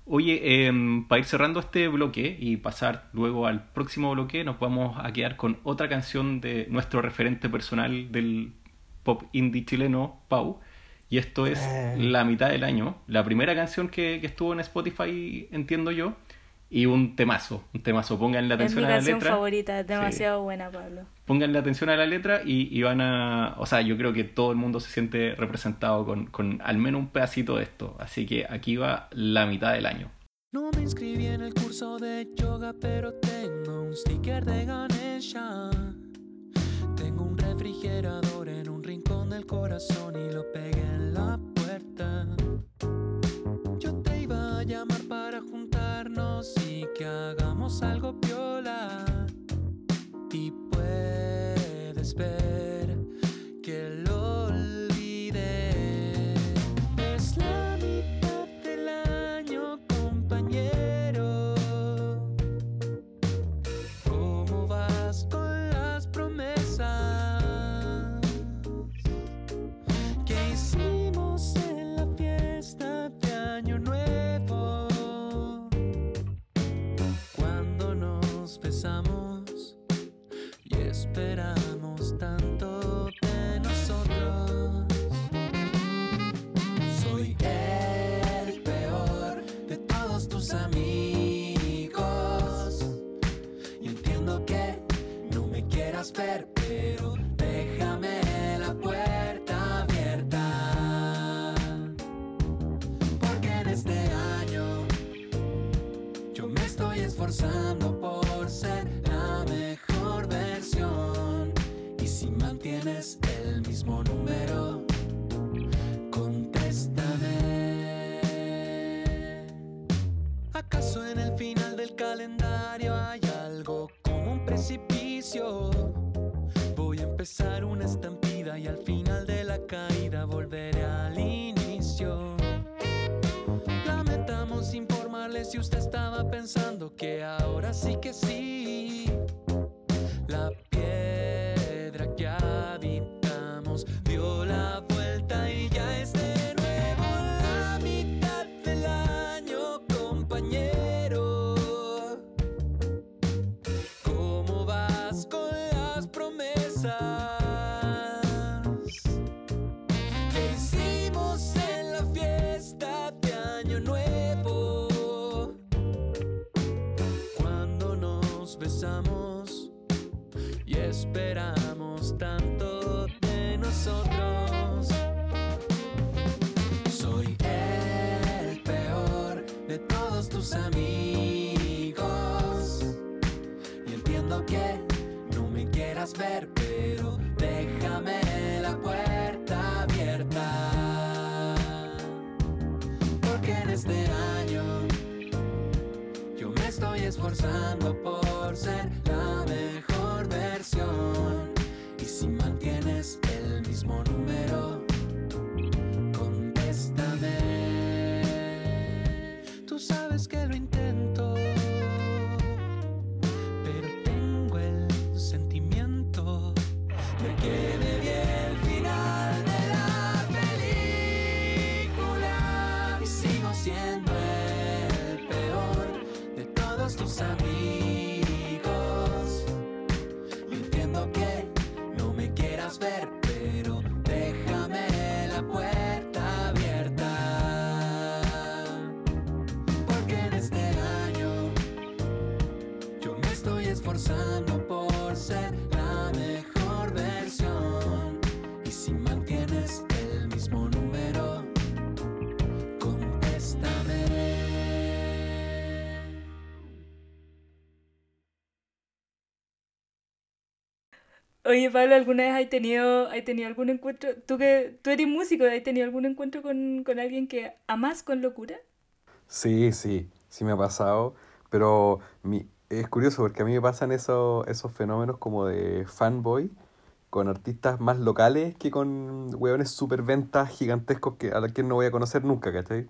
Oye, em, para ir cerrando este bloque y pasar luego al próximo bloque, nos vamos a quedar con otra canción de nuestro referente personal del pop indie chileno, Pau. Y esto es. La mitad del año, la primera canción que, que estuvo en Spotify, entiendo yo, y un temazo, un temazo. Pónganle Es mi atención a la canción letra. favorita, es demasiado buena, Pablo. Pónganle atención a la letra y, y van a... O sea, yo creo que todo el mundo se siente representado con, con al menos un pedacito de esto. Así que aquí va la mitad del año. No me inscribí en el curso de yoga, pero tengo un sticker de Ganesha. Tengo un refrigerador en un del corazón y lo pegué en la puerta. Yo te iba a llamar para juntarnos y que hagamos algo piola. Y puedes ver por ser la mejor versión. Y si mantienes el mismo número, contéstame. ¿Acaso en el final del calendario hay algo como un precipicio? Voy a empezar una estampida y al final de la caída volveré al pensando que ahora sí que sí. Nos Oye, Pablo, ¿alguna vez has tenido, has tenido algún encuentro? Tú que tú eres músico, ¿has tenido algún encuentro con, con alguien que amas con locura? Sí, sí, sí me ha pasado, pero mi, es curioso porque a mí me pasan esos, esos fenómenos como de fanboy con artistas más locales que con hueones superventas gigantescos que, a los que no voy a conocer nunca, ¿cachai?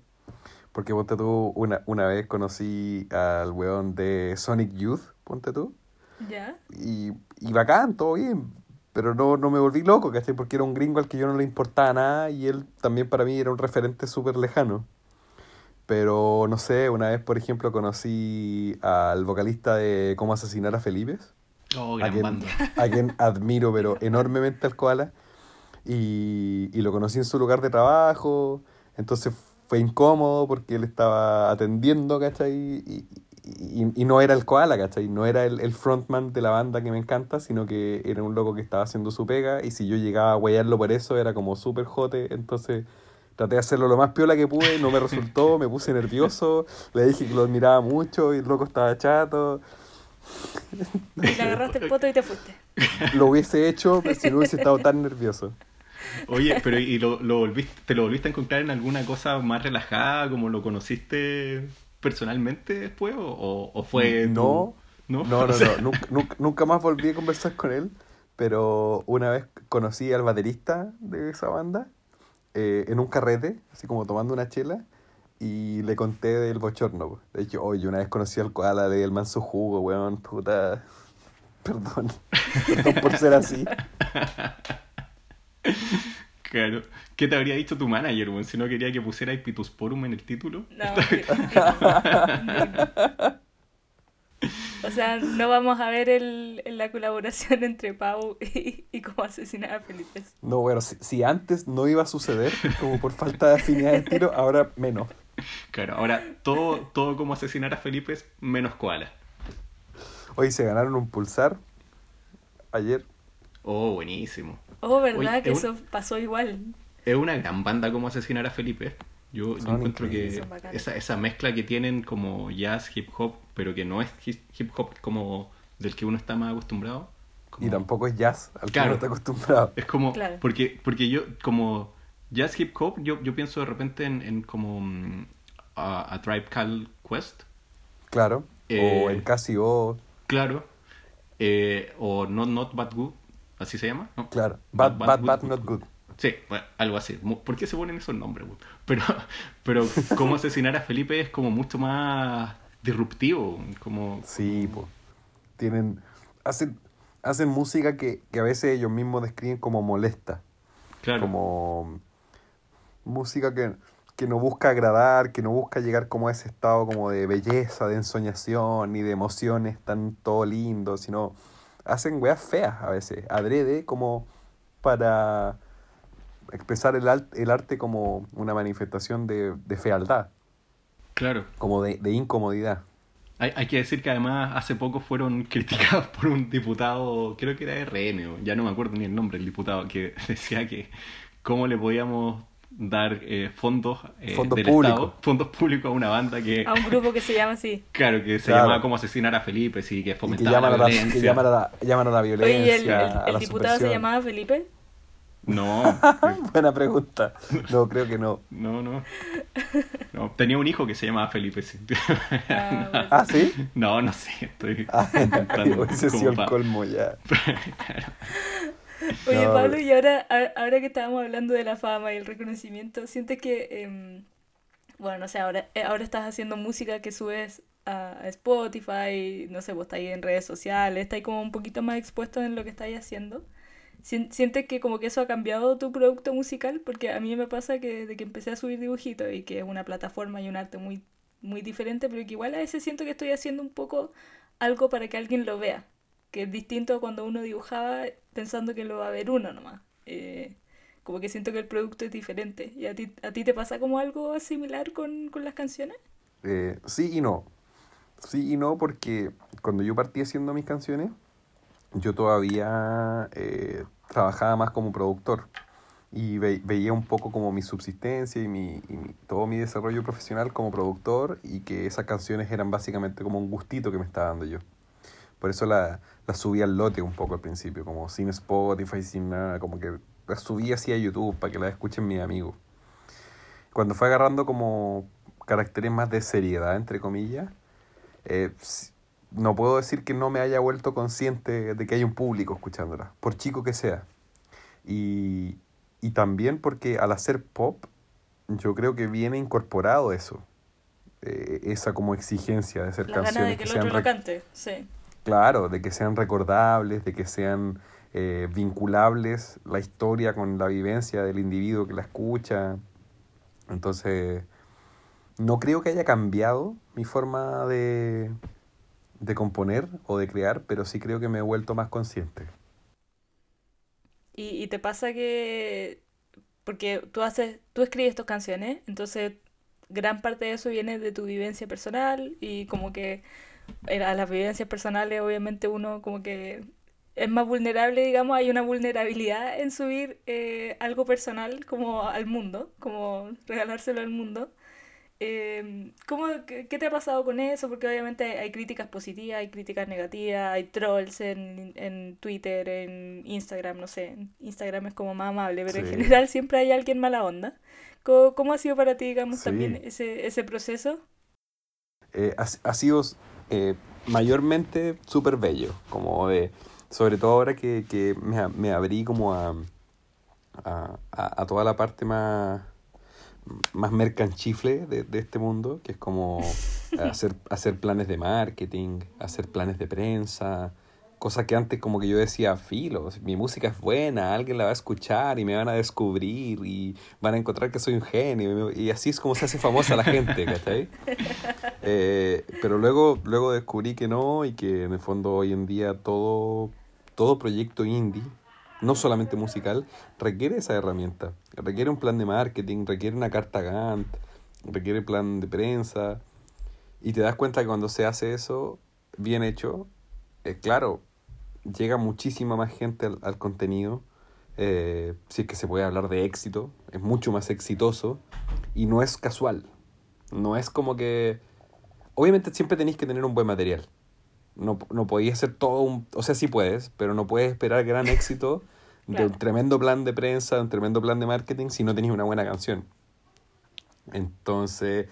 Porque ponte tú, una, una vez conocí al weón de Sonic Youth, ponte tú, ¿Ya? y, y bacán, todo bien, pero no, no me volví loco, ¿cachai? Porque era un gringo al que yo no le importaba nada y él también para mí era un referente súper lejano. Pero no sé, una vez, por ejemplo, conocí al vocalista de Cómo asesinar a Felipe, Oh, a gran quien, banda. a quien admiro, pero enormemente al koala. Y, y lo conocí en su lugar de trabajo, entonces fue incómodo porque él estaba atendiendo, ¿cachai? Y, y, y no era el koala, ¿cachai? No era el, el frontman de la banda que me encanta, sino que era un loco que estaba haciendo su pega y si yo llegaba a huellarlo por eso era como súper jote, entonces traté de hacerlo lo más piola que pude, no me resultó, me puse nervioso, le dije que lo admiraba mucho y el loco estaba chato. Y le agarraste el poto y te fuiste. Lo hubiese hecho pero si no hubiese estado tan nervioso. Oye, pero ¿y lo, lo volviste, te lo volviste a encontrar en alguna cosa más relajada, como lo conociste personalmente después? ¿O, fue tu- No, ¿No? No, no, O sea, no, nunca, más volví a conversar con él, pero una vez conocí al baterista de esa banda eh, en un carrete, así como tomando una chela, y le conté del bochorno. De hecho, oye, una vez conocí al koala, le di el manso jugo, weón, puta. Perdón, perdón por ser así. Claro. ¿Qué te habría dicho tu manager, weón? Si no quería que pusiera Pitusporum en el título. No, O sea, no vamos a ver el, la colaboración entre Pau y, y cómo asesinar a Felipe. No, bueno, si, si antes no iba a suceder, como por falta de afinidad de estilo, ahora menos. Claro, ahora todo, todo como asesinar a Felipe es menos koala. Hoy se ganaron un pulsar ayer. Oh, buenísimo. Oh, ¿verdad? Oye, que es un- eso pasó igual. Es una gran banda como asesinar a Felipe. Yo, encuentro que esa, esa mezcla que tienen como jazz, hip hop, pero que no es hip hop como del que uno está más acostumbrado. como- Y tampoco es jazz, al que Claro. uno está acostumbrado. Es como, Claro. porque, porque yo, como jazz hip hop, yo, yo pienso de repente en, en como mm, a, a Tribe Called Quest, Claro. Eh, o en Casio, claro, eh, o Not Not Bad Good, así se llama, ¿no? claro. Bad, bad, bad, not good. Sí, bueno, algo así. ¿Por qué se ponen esos nombres? güey? Pero, pero cómo asesinar a Felipe es como mucho más disruptivo, como... Sí, pues. Tienen. Hacen, hacen música que, que a veces ellos mismos describen como molesta. Claro, Como música que, que no busca agradar, que no busca llegar como a ese estado como de belleza, de ensoñación, ni de emociones tan todo lindo, sino hacen weas feas a veces, adrede como para expresar el, el arte como una manifestación de, de fealdad, claro. como de, de incomodidad. Hay, hay que decir que además hace poco fueron criticados por un diputado, creo que era RN, o ya no me acuerdo ni el nombre del diputado, que decía que cómo le podíamos dar eh, fondos, eh, Fondos del públicos. Estado, fondos públicos a una banda que, A un grupo que se llama así. claro, que se Claro. llamaba Cómo asesinar a Felipe, sí, que Y que fomentaba llaman la a la, violencia. que llaman a la, llaman a la violencia. Oye, ¿y el, el- a el la diputado se llamaba Felipe? No, Buena pregunta. No, creo que no. no, no. No, tenía un hijo que se llamaba Felipe, sí. Ah. Ah, ¿sí? No, no sé, estoy Ah, intentando ese como el colmo ya. Oye, No, Pablo, y ahora, ahora que estábamos hablando de la fama y el reconocimiento, ¿sientes que, em, bueno, no sé, ahora, eh, ahora estás haciendo música que subes a, Spotify, no sé, vos estás ahí en redes sociales, estás ahí como un poquito más expuesto en lo que estás haciendo? Sien- ¿Sientes que como que eso ha cambiado tu producto musical? Porque a mí me pasa que desde que empecé a subir dibujitos y que es una plataforma y un arte muy, muy diferente, pero que igual a veces siento que estoy haciendo un poco algo para que alguien lo vea, que es distinto a cuando uno dibujaba pensando que lo va a ver uno nomás. Eh, como que siento que el producto es diferente. ¿Y a ti, a ti te pasa como algo similar con, con las canciones? Eh, sí y no. Sí y no porque cuando yo partí haciendo mis canciones, yo todavía eh, trabajaba más como productor y ve- veía un poco como mi subsistencia y, mi, y mi- todo mi desarrollo profesional como productor y que esas canciones eran básicamente como un gustito que me estaba dando yo. Por eso la, la subí al lote un poco al principio, como sin Spotify, sin nada, como que la subí así a YouTube para que la escuchen mis amigos. Cuando fue agarrando como caracteres más de seriedad, entre comillas, eh, no puedo decir que no me haya vuelto consciente de que hay un público escuchándola, por chico que sea. Y, y también porque al hacer pop, yo creo que viene incorporado eso, eh, esa como exigencia de hacer La gana canciones de que el sean otro lo cante, sí. Claro, de que sean recordables, de que sean eh, vinculables la historia con la vivencia del individuo que la escucha. Entonces, no creo que haya cambiado mi forma de, de componer o de crear, pero sí creo que me he vuelto más consciente. Y, y te pasa que, porque tú haces, tú escribes tus canciones, entonces gran parte de eso viene de tu vivencia personal y como que a las vivencias personales obviamente uno como que es más vulnerable, digamos, hay una vulnerabilidad en subir eh, algo personal como al mundo, como regalárselo al mundo. Eh, ¿cómo, qué, te ha pasado con eso? Porque obviamente hay, críticas positivas, hay críticas negativas, hay trolls en, en Twitter, en Instagram, no sé. Instagram es como más amable, pero en general siempre hay alguien mala onda. ¿Cómo, cómo ha sido para ti, digamos, Sí. también ese, ese proceso? Eh, ha, ha sido eh, mayormente súper bello, como de, sobre todo ahora que, que me, me abrí como a, a, a- a toda la parte más, más mercanchifle de, de este mundo, que es como hacer, hacer planes de marketing, hacer planes de prensa, cosas que antes como que yo decía, filo, mi música es buena, alguien la va a escuchar y me van a descubrir y van a encontrar que soy un genio, y así es como se hace famosa la gente, ¿cachai? Eh, pero luego, luego descubrí que no y que en el fondo hoy en día todo, todo proyecto indie, no solamente musical, requiere esa herramienta. Requiere un plan de marketing, requiere una carta Gantt, requiere plan de prensa. Y te das cuenta que cuando se hace eso bien hecho, eh, claro, llega muchísima más gente al, al contenido. eh, si es que se puede hablar de éxito, es mucho más exitoso y no es casual. No es como que obviamente siempre tenéis que tener un buen material. No, no podéis hacer todo un... O sea, sí puedes, pero no puedes esperar gran éxito de Claro. un tremendo plan de prensa, un tremendo plan de marketing si no tenéis una buena canción. Entonces,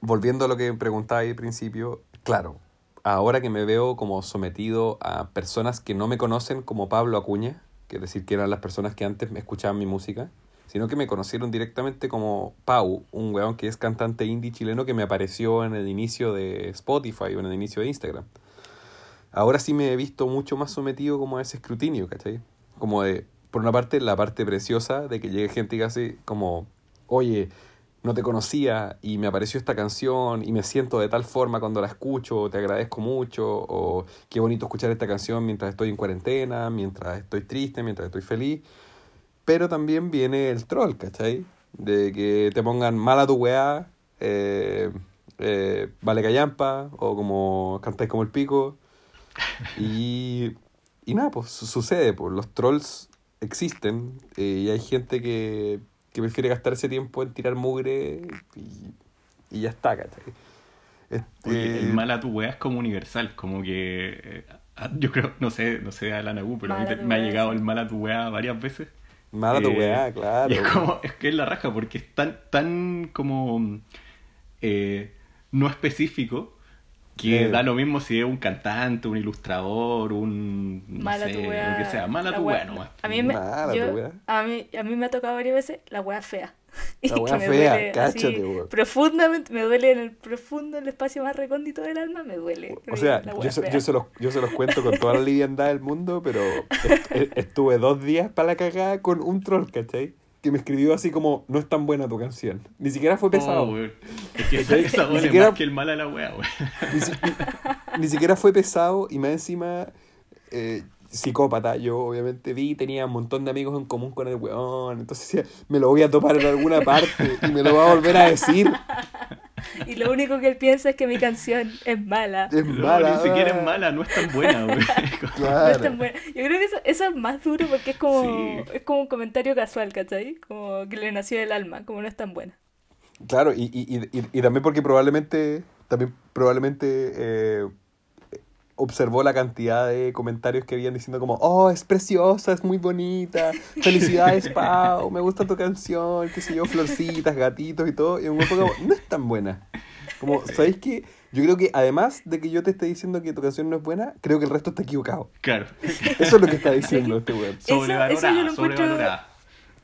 volviendo a lo que preguntaba ahí al principio, claro, ahora que me veo como sometido a personas que no me conocen como Pablo Acuña, que es decir, que eran las personas que antes me escuchaban mi música, sino que me conocieron directamente como Pau, un weón que es cantante indie chileno que me apareció en el inicio de Spotify o en el inicio de Instagram. Ahora sí me he visto mucho más sometido como a ese escrutinio, ¿cachai? Como de, por una parte, la parte preciosa de que llegue gente y que hace como, oye, no te conocía y me apareció esta canción y me siento de tal forma cuando la escucho, te agradezco mucho, o qué bonito escuchar esta canción mientras estoy en cuarentena, mientras estoy triste, mientras estoy feliz. Pero también viene el troll, ¿cachai? De que te pongan mala tu weá, eh, eh, vale callampa, o como cantáis como el pico. Y, y nada, pues su- sucede, pues los trolls existen eh, y hay gente que, que prefiere gastar ese tiempo en tirar mugre y, y ya está, ¿cachai? Este, Oye, el mal a tu weá es como universal, como que eh, a- yo creo, no sé, no sé a la Nagu, pero a mí tu me ha llegado sí. el mal a tu weá varias veces. mala tu Eh, weá, claro. Y es como, es que es la raja, porque es tan, tan como eh, no específico que da lo mismo si es un cantante, un ilustrador, un. No Mala sé, tu lo que sea. Mala la tu weá- nomás. A mí me, Mala yo- tu weá. a mí, a mí me ha tocado varias veces la weá fea. La weá fea, cáchate, weón. Profundamente, me duele en el profundo, el espacio más recóndito del alma, me duele. O sea, la yo se, yo, se los, yo se los cuento con toda la liviandad del mundo, pero est- est- estuve dos días para la cagada con un troll, ¿cachai? Que me escribió así como, no es tan buena tu canción. Ni siquiera fue pesado. Oh, es que esa, esa Ni siquiera- más que el mal a la. Ni, si- ni- ni siquiera fue pesado y más encima eh, psicópata. Yo obviamente vi, tenía un montón de amigos en común con el weón. Entonces decía, me lo voy a topar en alguna parte y me lo va a volver a decir. Y lo único que él piensa es que mi canción es mala. Es No, mala. ni siquiera es mala, no es tan buena, weón. No es Claro. tan buena. Yo creo que eso, eso es más duro porque es como, Sí. es como un comentario casual, ¿cachai? Como que le nació del alma, como no es tan buena. Claro, y, y, y, y- y también porque probablemente, también probablemente eh, observó la cantidad de comentarios que habían diciendo como, oh, es preciosa, es muy bonita, felicidades, Pau, me gusta tu canción, qué sé yo, florcitas, gatitos y todo, y en un poco como, no es tan buena. Como, ¿sabéis qué? Yo creo que además de que yo te esté diciendo que tu canción no es buena, creo que el resto está equivocado. Claro. Eso es lo que está diciendo este weón. Eso- eso yo lo Sobrevalorada, encuentro- sobrevalorada.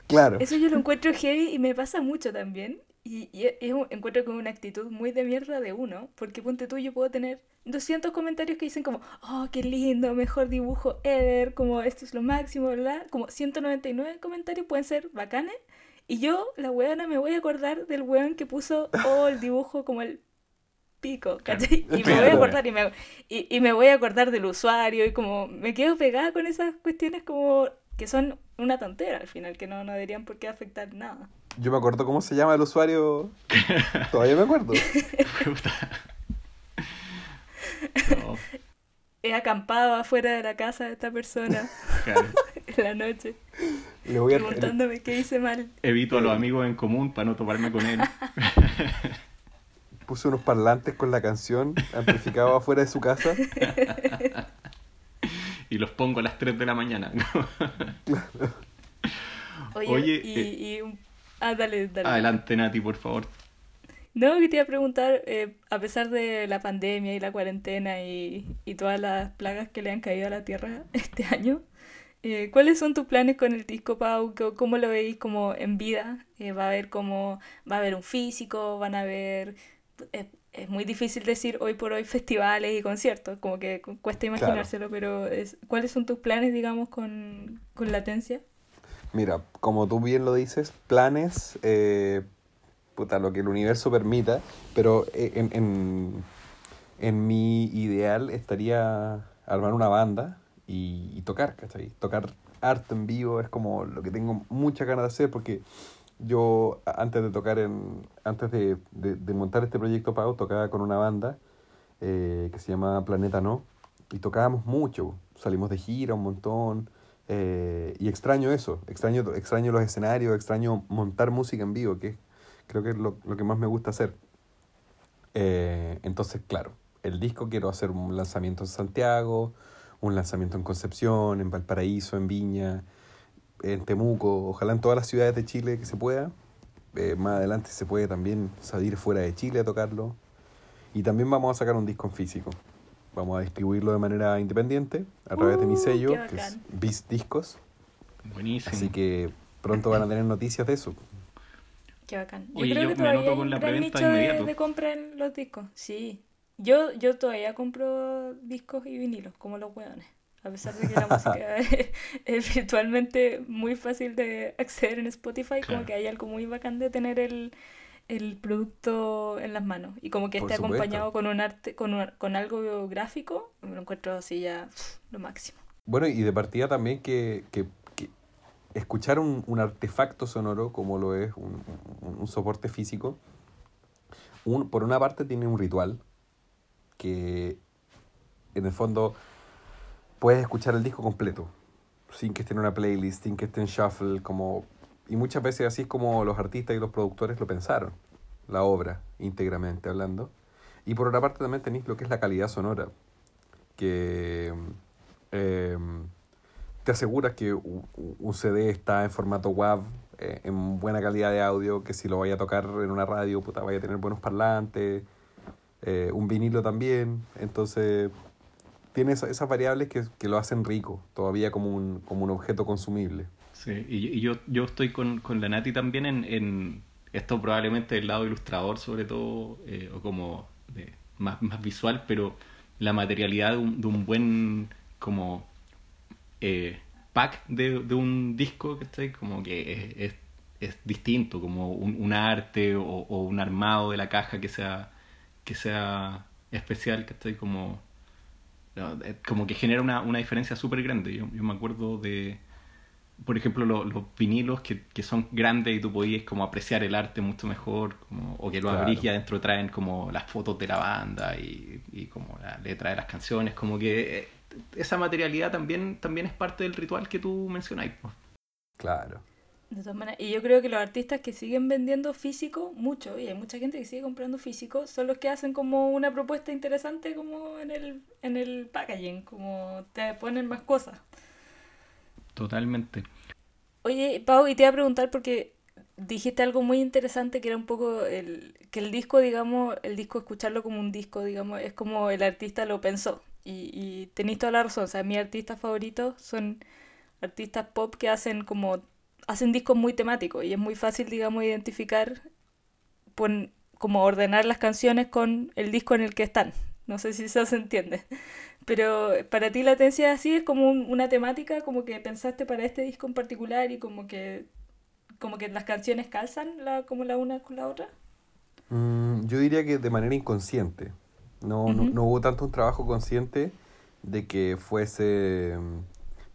Claro. Eso yo lo encuentro heavy y me pasa mucho también. Y, y es un- encuentro como una actitud muy de mierda de uno. Porque ponte tú, yo puedo tener 200 comentarios que dicen como, oh, qué lindo, mejor dibujo ever, como esto es lo máximo, ¿verdad? Como 199 comentarios pueden ser bacanes. Y yo, la weona, me voy a acordar del weón que puso, oh, el dibujo como el pico. ¿cachai? Y me voy a acordar y me, y, y me voy a acordar del usuario y como me quedo pegada con esas cuestiones como que son una tontera al final, que no, no deberían por qué afectar nada. Yo me acuerdo cómo se llama el usuario. Todavía me acuerdo. No, He acampado afuera de la casa de esta persona claro. en la noche, Le voy a, preguntándome qué hice mal. Evito a los amigos en común para no toparme con él. puse unos parlantes con la canción amplificado afuera de su casa. Y los pongo a las 3 de la mañana. Oye, Oye, y, y un- Ah, dale, dale. Adelante, Nati, por favor. No, que te iba a preguntar, eh, a pesar de la pandemia y la cuarentena y, y todas las plagas que le han caído a la Tierra este año, eh, ¿cuáles son tus planes con el disco, Pau? ¿Cómo- ¿Cómo lo veis como en vida? Eh, ¿va a haber como, va a haber un físico? ¿Van a haber... Es, es muy difícil decir hoy por hoy festivales y conciertos, como que cu- cuesta imaginárselo, pero es, ¿cuáles son tus planes, digamos, con, con Latencia? Mira, como tú bien lo dices, planes, eh, puta, lo que el universo permita, pero eh, en, en, en mi ideal estaría armar una banda y, tocar, ¿cachai? Tocar arte en vivo es como lo que tengo muchas ganas de hacer porque yo antes de tocar en, antes de, de- de montar este proyecto Pau, tocaba con una banda eh, que se llama Planeta No y tocábamos mucho, salimos de gira un montón. Eh, y extraño eso, extraño, extraño los escenarios, extraño montar música en vivo, que creo que es lo, lo que más me gusta hacer. Eh, entonces, claro, el disco quiero hacer un lanzamiento en Santiago, un lanzamiento en Concepción, en Valparaíso, en Viña, en Temuco, ojalá en todas las ciudades de Chile que se pueda. Eh, más adelante se puede también salir fuera de Chile a tocarlo. Y también vamos a sacar un disco en físico. Vamos a distribuirlo de manera independiente a través de mi Uh, sello, que es. Beast Discos. Buenísimo. Así que pronto van a tener noticias de eso. Qué bacán. Yo Oye, creo yo que me todavía anoto hay con un la gran preventa nicho de, compra en los discos. Sí. Yo, yo todavía compro discos y vinilos, como los hueones. A pesar de que la música es, virtualmente muy fácil de acceder en Spotify, como que hay algo muy bacán de tener el, el producto en las manos. Y como que Por esté supuesto. acompañado con un arte, con, un- con algo gráfico, me lo encuentro así ya lo máximo. Bueno, y de partida también que, que- que escuchar un, un artefacto sonoro como lo es un, un- un soporte físico, un- por una parte tiene un ritual que en el fondo puedes escuchar el disco completo, sin que esté en una playlist, sin que esté en shuffle, como y muchas veces así es como los artistas y los productores lo pensaron, la obra íntegramente hablando. Y por otra parte también tenéis lo que es la calidad sonora, que eh, te aseguras que un CD está en formato WAV, eh, en buena calidad de audio, que si lo vaya a tocar en una radio, puta, vaya a tener buenos parlantes, eh, un vinilo también, entonces tiene esa- esas variables que, que lo hacen rico, todavía como un, como un objeto consumible. Sí, y, y yo, yo estoy con, con la Nati también en, en esto probablemente del lado ilustrador sobre todo, eh, o como de, más, más visual, pero la materialidad de un, de un buen como eh, pack de, de un disco. Como que es, es, distinto, como un, un arte o, o un armado de la caja que sea, que sea especial, ¿cachai? Como, eh, como que genera una, una diferencia súper grande. Yo, yo me acuerdo de, por ejemplo, lo- los vinilos que, que son grandes y tú podías como apreciar el arte mucho mejor, como, o que lo Claro. abrís y adentro traen como las fotos de la banda y, y como la letra de las canciones, como que eh, esa materialidad también, también es parte del ritual que tú mencionáis. pues. Claro. De todas maneras, y yo creo que los artistas que siguen vendiendo físico mucho, y hay mucha gente que sigue comprando físico, son los que hacen como una propuesta interesante como en el, en el packaging, como te ponen más cosas. Totalmente. Oye, Pau, y te iba a preguntar porque dijiste algo muy interesante que era un poco el, que el disco, digamos, el disco, escucharlo como un disco, digamos, es como el artista lo pensó. Y, y tenéis toda la razón, o sea, mis artistas favoritos son artistas pop que hacen como, hacen discos muy temáticos y es muy fácil, digamos, identificar, pon- como ordenar las canciones con el disco en el que están. No sé si eso se entiende. Pero para ti latencia así es como un- una temática, como que pensaste para este disco en particular y como que como que las canciones calzan la, como la una con la otra. Mm, yo diría que de manera inconsciente. No, no, no hubo tanto un trabajo consciente de que fuese mm,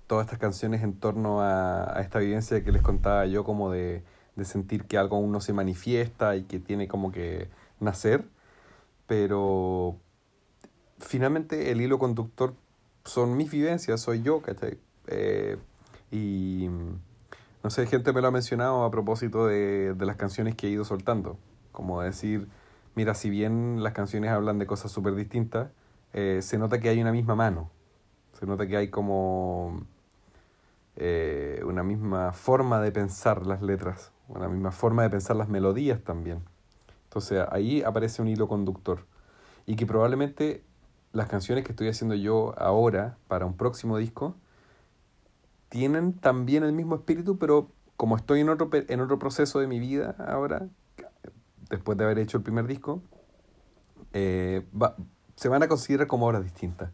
todas estas canciones en torno a, a esta vivencia que les contaba yo, como de, de sentir que algo aún no se manifiesta y que tiene como que nacer. Pero finalmente el hilo conductor son mis vivencias, soy yo, ¿cachai? Eh, y no sé, gente me lo ha mencionado a propósito de, de las canciones que he ido soltando. Como decir, mira, si bien las canciones hablan de cosas súper distintas, eh, se nota que hay una misma mano. Se nota que hay como eh, una misma forma de pensar las letras, una misma forma de pensar las melodías también. Entonces ahí aparece un hilo conductor. Y que probablemente las canciones que estoy haciendo yo ahora para un próximo disco tienen también el mismo espíritu, pero como estoy en otro, en otro proceso de mi vida ahora, después de haber hecho el primer disco, eh, va- se van a considerar como obras distintas.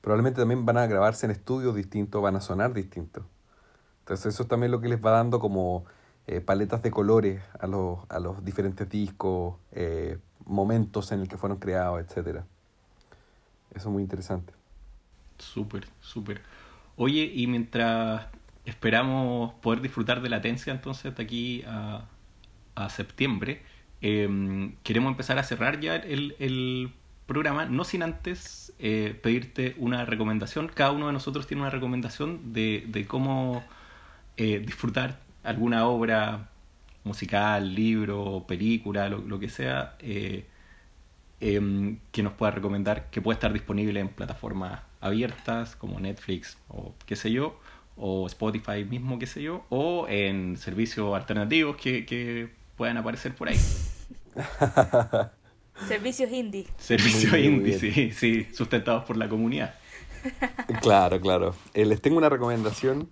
Probablemente también van a grabarse en estudios distintos, van a sonar distintos. Entonces eso es también lo que les va dando como eh, paletas de colores a los, a los diferentes discos, eh, momentos en el que fueron creados, etcétera. Eso es muy interesante. Súper, súper. Oye, y mientras esperamos poder disfrutar de latencia entonces de aquí a, a septiembre, eh, queremos empezar a cerrar ya el, el programa, no sin antes eh, pedirte una recomendación. Cada uno de nosotros tiene una recomendación de, de cómo eh, disfrutar alguna obra musical, libro, película, lo, lo que sea. eh, em, que nos pueda recomendar, que puede estar disponible en plataformas abiertas como Netflix o qué sé yo, o Spotify mismo, qué sé yo, o en servicios alternativos que, que puedan aparecer por ahí. Servicios indie. Servicios indie, sí, sí, sustentados por la comunidad. Claro, claro. Eh, les tengo una recomendación.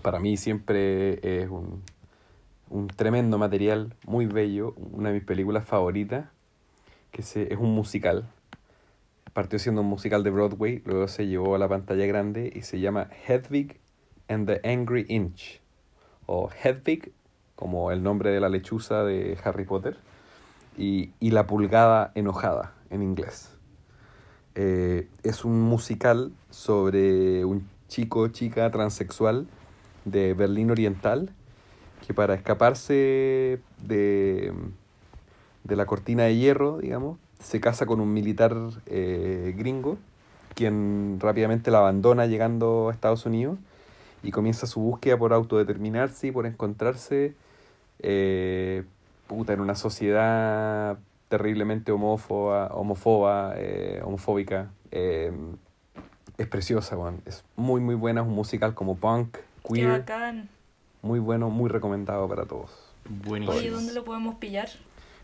Para mí siempre es un, un tremendo material, muy bello, una de mis películas favoritas, que se, es un musical. Partió siendo un musical de Broadway, luego se llevó a la pantalla grande y se llama Hedwig and the Angry Inch. O Hedwig, como el nombre de la lechuza de Harry Potter, y, y la pulgada enojada en inglés. Eh, es un musical sobre un chico chica transexual de Berlín Oriental que para escaparse de, de la cortina de hierro, digamos, se casa con un militar eh, gringo, quien rápidamente la abandona llegando a Estados Unidos y comienza su búsqueda por autodeterminarse y por encontrarse eh, puta, en una sociedad terriblemente homófoba, homofoba, eh, homofóbica. eh, es preciosa, weón. Es muy, muy buena. Es un musical como punk, Qué queer. bacán. Muy bueno, muy recomendado para todos. Buenísimo. ¿dónde lo podemos pillar?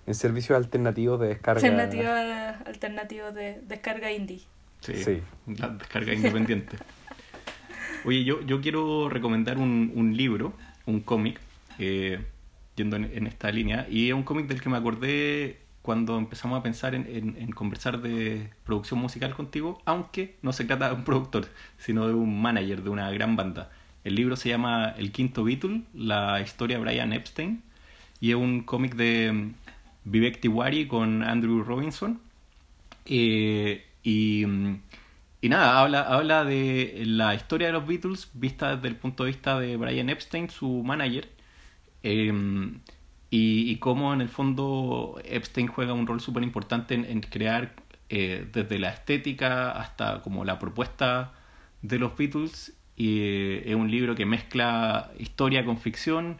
En servicios alternativos de descarga. Alternativa, alternativos de descarga indie. Sí, Sí. la descarga independiente. Oye, yo, yo quiero recomendar un, un libro, un cómic, eh, yendo en, en esta línea, y es un cómic del que me acordé cuando empezamos a pensar en, en- en conversar de producción musical contigo, aunque no se trata de un productor, sino de un manager de una gran banda. El libro se llama El Quinto Beatle, la historia de Brian Epstein, y es un cómic de Vivek Tiwari con Andrew Robinson. Eh, y, mm, y nada, habla, habla de la historia de los Beatles vista desde el punto de vista de Brian Epstein, su manager, eh, y, y cómo en el fondo Epstein juega un rol súper importante en, en crear eh, desde la estética hasta como la propuesta de los Beatles. Y eh, es un libro que mezcla historia con ficción.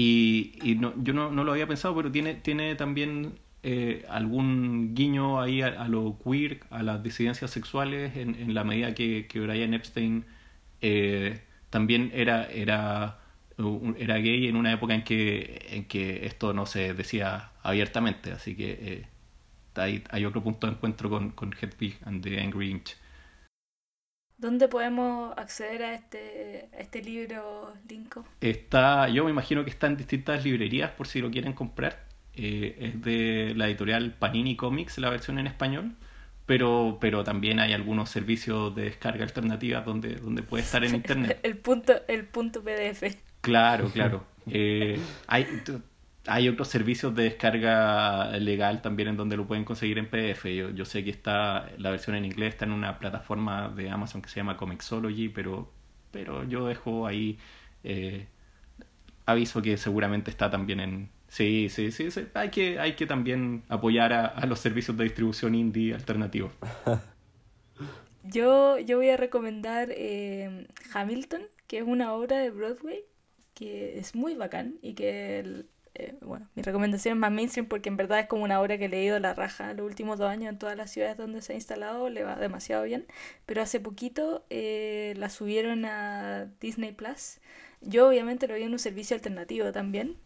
Y, y no, yo no, no lo había pensado, pero tiene, tiene también eh, algún guiño ahí a, a lo queer, a las disidencias sexuales, en, en la medida que, que Brian Epstein eh, también era, era, era gay en una época en que, en que esto no se decía abiertamente. Así que eh, hay, hay otro punto de encuentro con, con Hedwig and the Angry Inch. ¿Dónde podemos acceder a este, a este libro, Linko? Está, yo me imagino que está en distintas librerías por si lo quieren comprar. Eh, es de la editorial Panini Comics, la versión en español. Pero, pero también hay algunos servicios de descarga alternativas donde, donde puede estar en internet. El punto, el punto PDF. Claro, claro. Eh, hay, hay otros servicios de descarga legal también en donde lo pueden conseguir en PDF. Yo, sé que está la versión en inglés está en una plataforma de Amazon que se llama Comixology, pero, pero yo dejo ahí eh, aviso que seguramente está también en... Sí, sí, sí, sí. Hay, que, hay que también apoyar a, los servicios de distribución indie alternativos. Yo, yo voy a recomendar eh, Hamilton, que es una obra de Broadway que es muy bacán y que, eh, bueno, mi recomendación es más mainstream porque en verdad es como una obra que he leído la raja los últimos dos años en todas las ciudades donde se ha instalado, le va demasiado bien, pero hace poquito eh, la subieron a Disney Plus. Yo obviamente lo vi en un servicio alternativo también.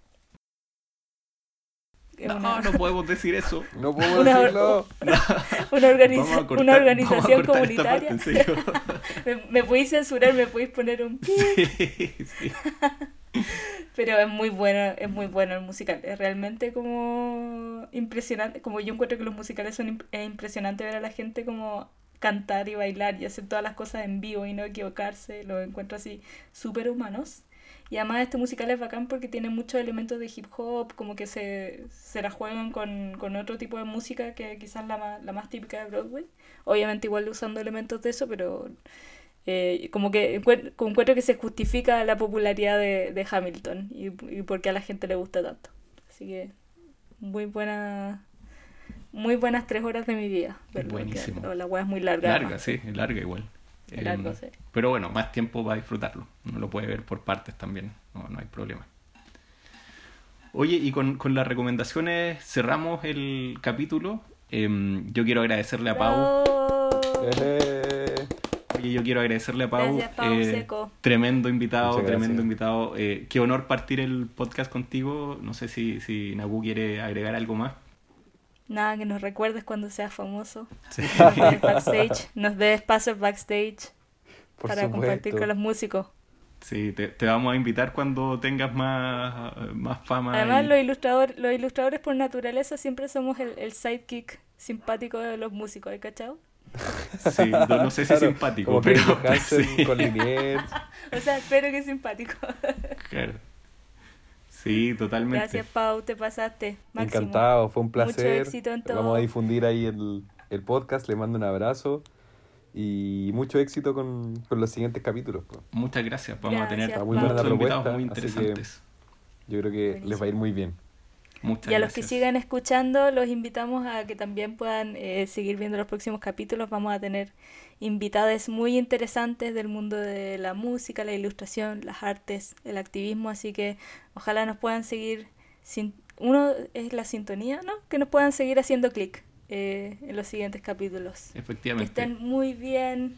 No, una- no podemos decir eso. No puedo Una- decirlo. una, organiza- cortar- una organización parte, comunitaria. Me, me podéis censurar, me podéis poner un pi, Sí, sí. pero es muy bueno, es muy bueno el musical. Es realmente como impresionante, como yo encuentro que los musicales son imp- es impresionante ver a la gente como cantar y bailar y hacer todas las cosas en vivo y no equivocarse, los encuentro así súper humanos. Y además este musical es bacán porque tiene muchos elementos de hip hop, como que se, se la juegan con, con otro tipo de música que quizás la más, la más típica de Broadway. Obviamente igual usando elementos de eso, pero eh, como que encuentro que se justifica la popularidad de, de Hamilton y, y por qué a la gente le gusta tanto. Así que muy buena, muy buenas tres horas de mi vida. Buenísimo. La weá es muy larga. Larga, además. sí, larga igual. Largo, sí. Pero bueno, más tiempo para disfrutarlo. Uno lo puede ver por partes también, no, no hay problema. Oye, y con, con las recomendaciones cerramos el capítulo. Em, yo quiero agradecerle a Pau. ¡Bravo! Eh, Oye, yo quiero agradecerle a Pau. Gracias, Pau eh, Seco. Tremendo invitado, tremendo invitado. Eh, qué honor partir el podcast contigo. No sé si, si Nagu quiere agregar algo más. Nada, que nos recuerdes cuando seas famoso. Sí. Backstage, nos des pasos backstage por para compartir con los músicos. Sí, te, te vamos a invitar cuando tengas más, más fama. Además, y- los, ilustrador, los ilustradores por naturaleza siempre somos el, el sidekick simpático de los músicos, ¿hay cachado? Sí, no, no sé si es Claro, simpático, como pero sí, con. O sea, espero que simpático. claro. Sí, totalmente. Gracias, Pau, te pasaste. Máximo. Encantado, fue un placer. éxito en todo. Vamos a difundir ahí el, el podcast, le mando un abrazo y mucho éxito con, con los siguientes capítulos. pues. Muchas gracias. Vamos a tener Está muy buena la muchos invitados propuesta, muy interesantes. Yo creo que les va a ir muy bien. Muchas Y a los que sigan escuchando, los invitamos a que también puedan eh, seguir viendo los próximos capítulos. Vamos a tener invitadas muy interesantes del mundo de la música, la ilustración, las artes, el activismo. Así que ojalá nos puedan seguir. Sin... Uno es la sintonía, ¿no? Que nos puedan seguir haciendo clic eh, en los siguientes capítulos. Que Efectivamente. estén muy bien.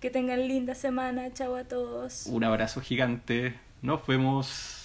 Que tengan linda semana. Chao a todos. Un abrazo gigante. Nos vemos.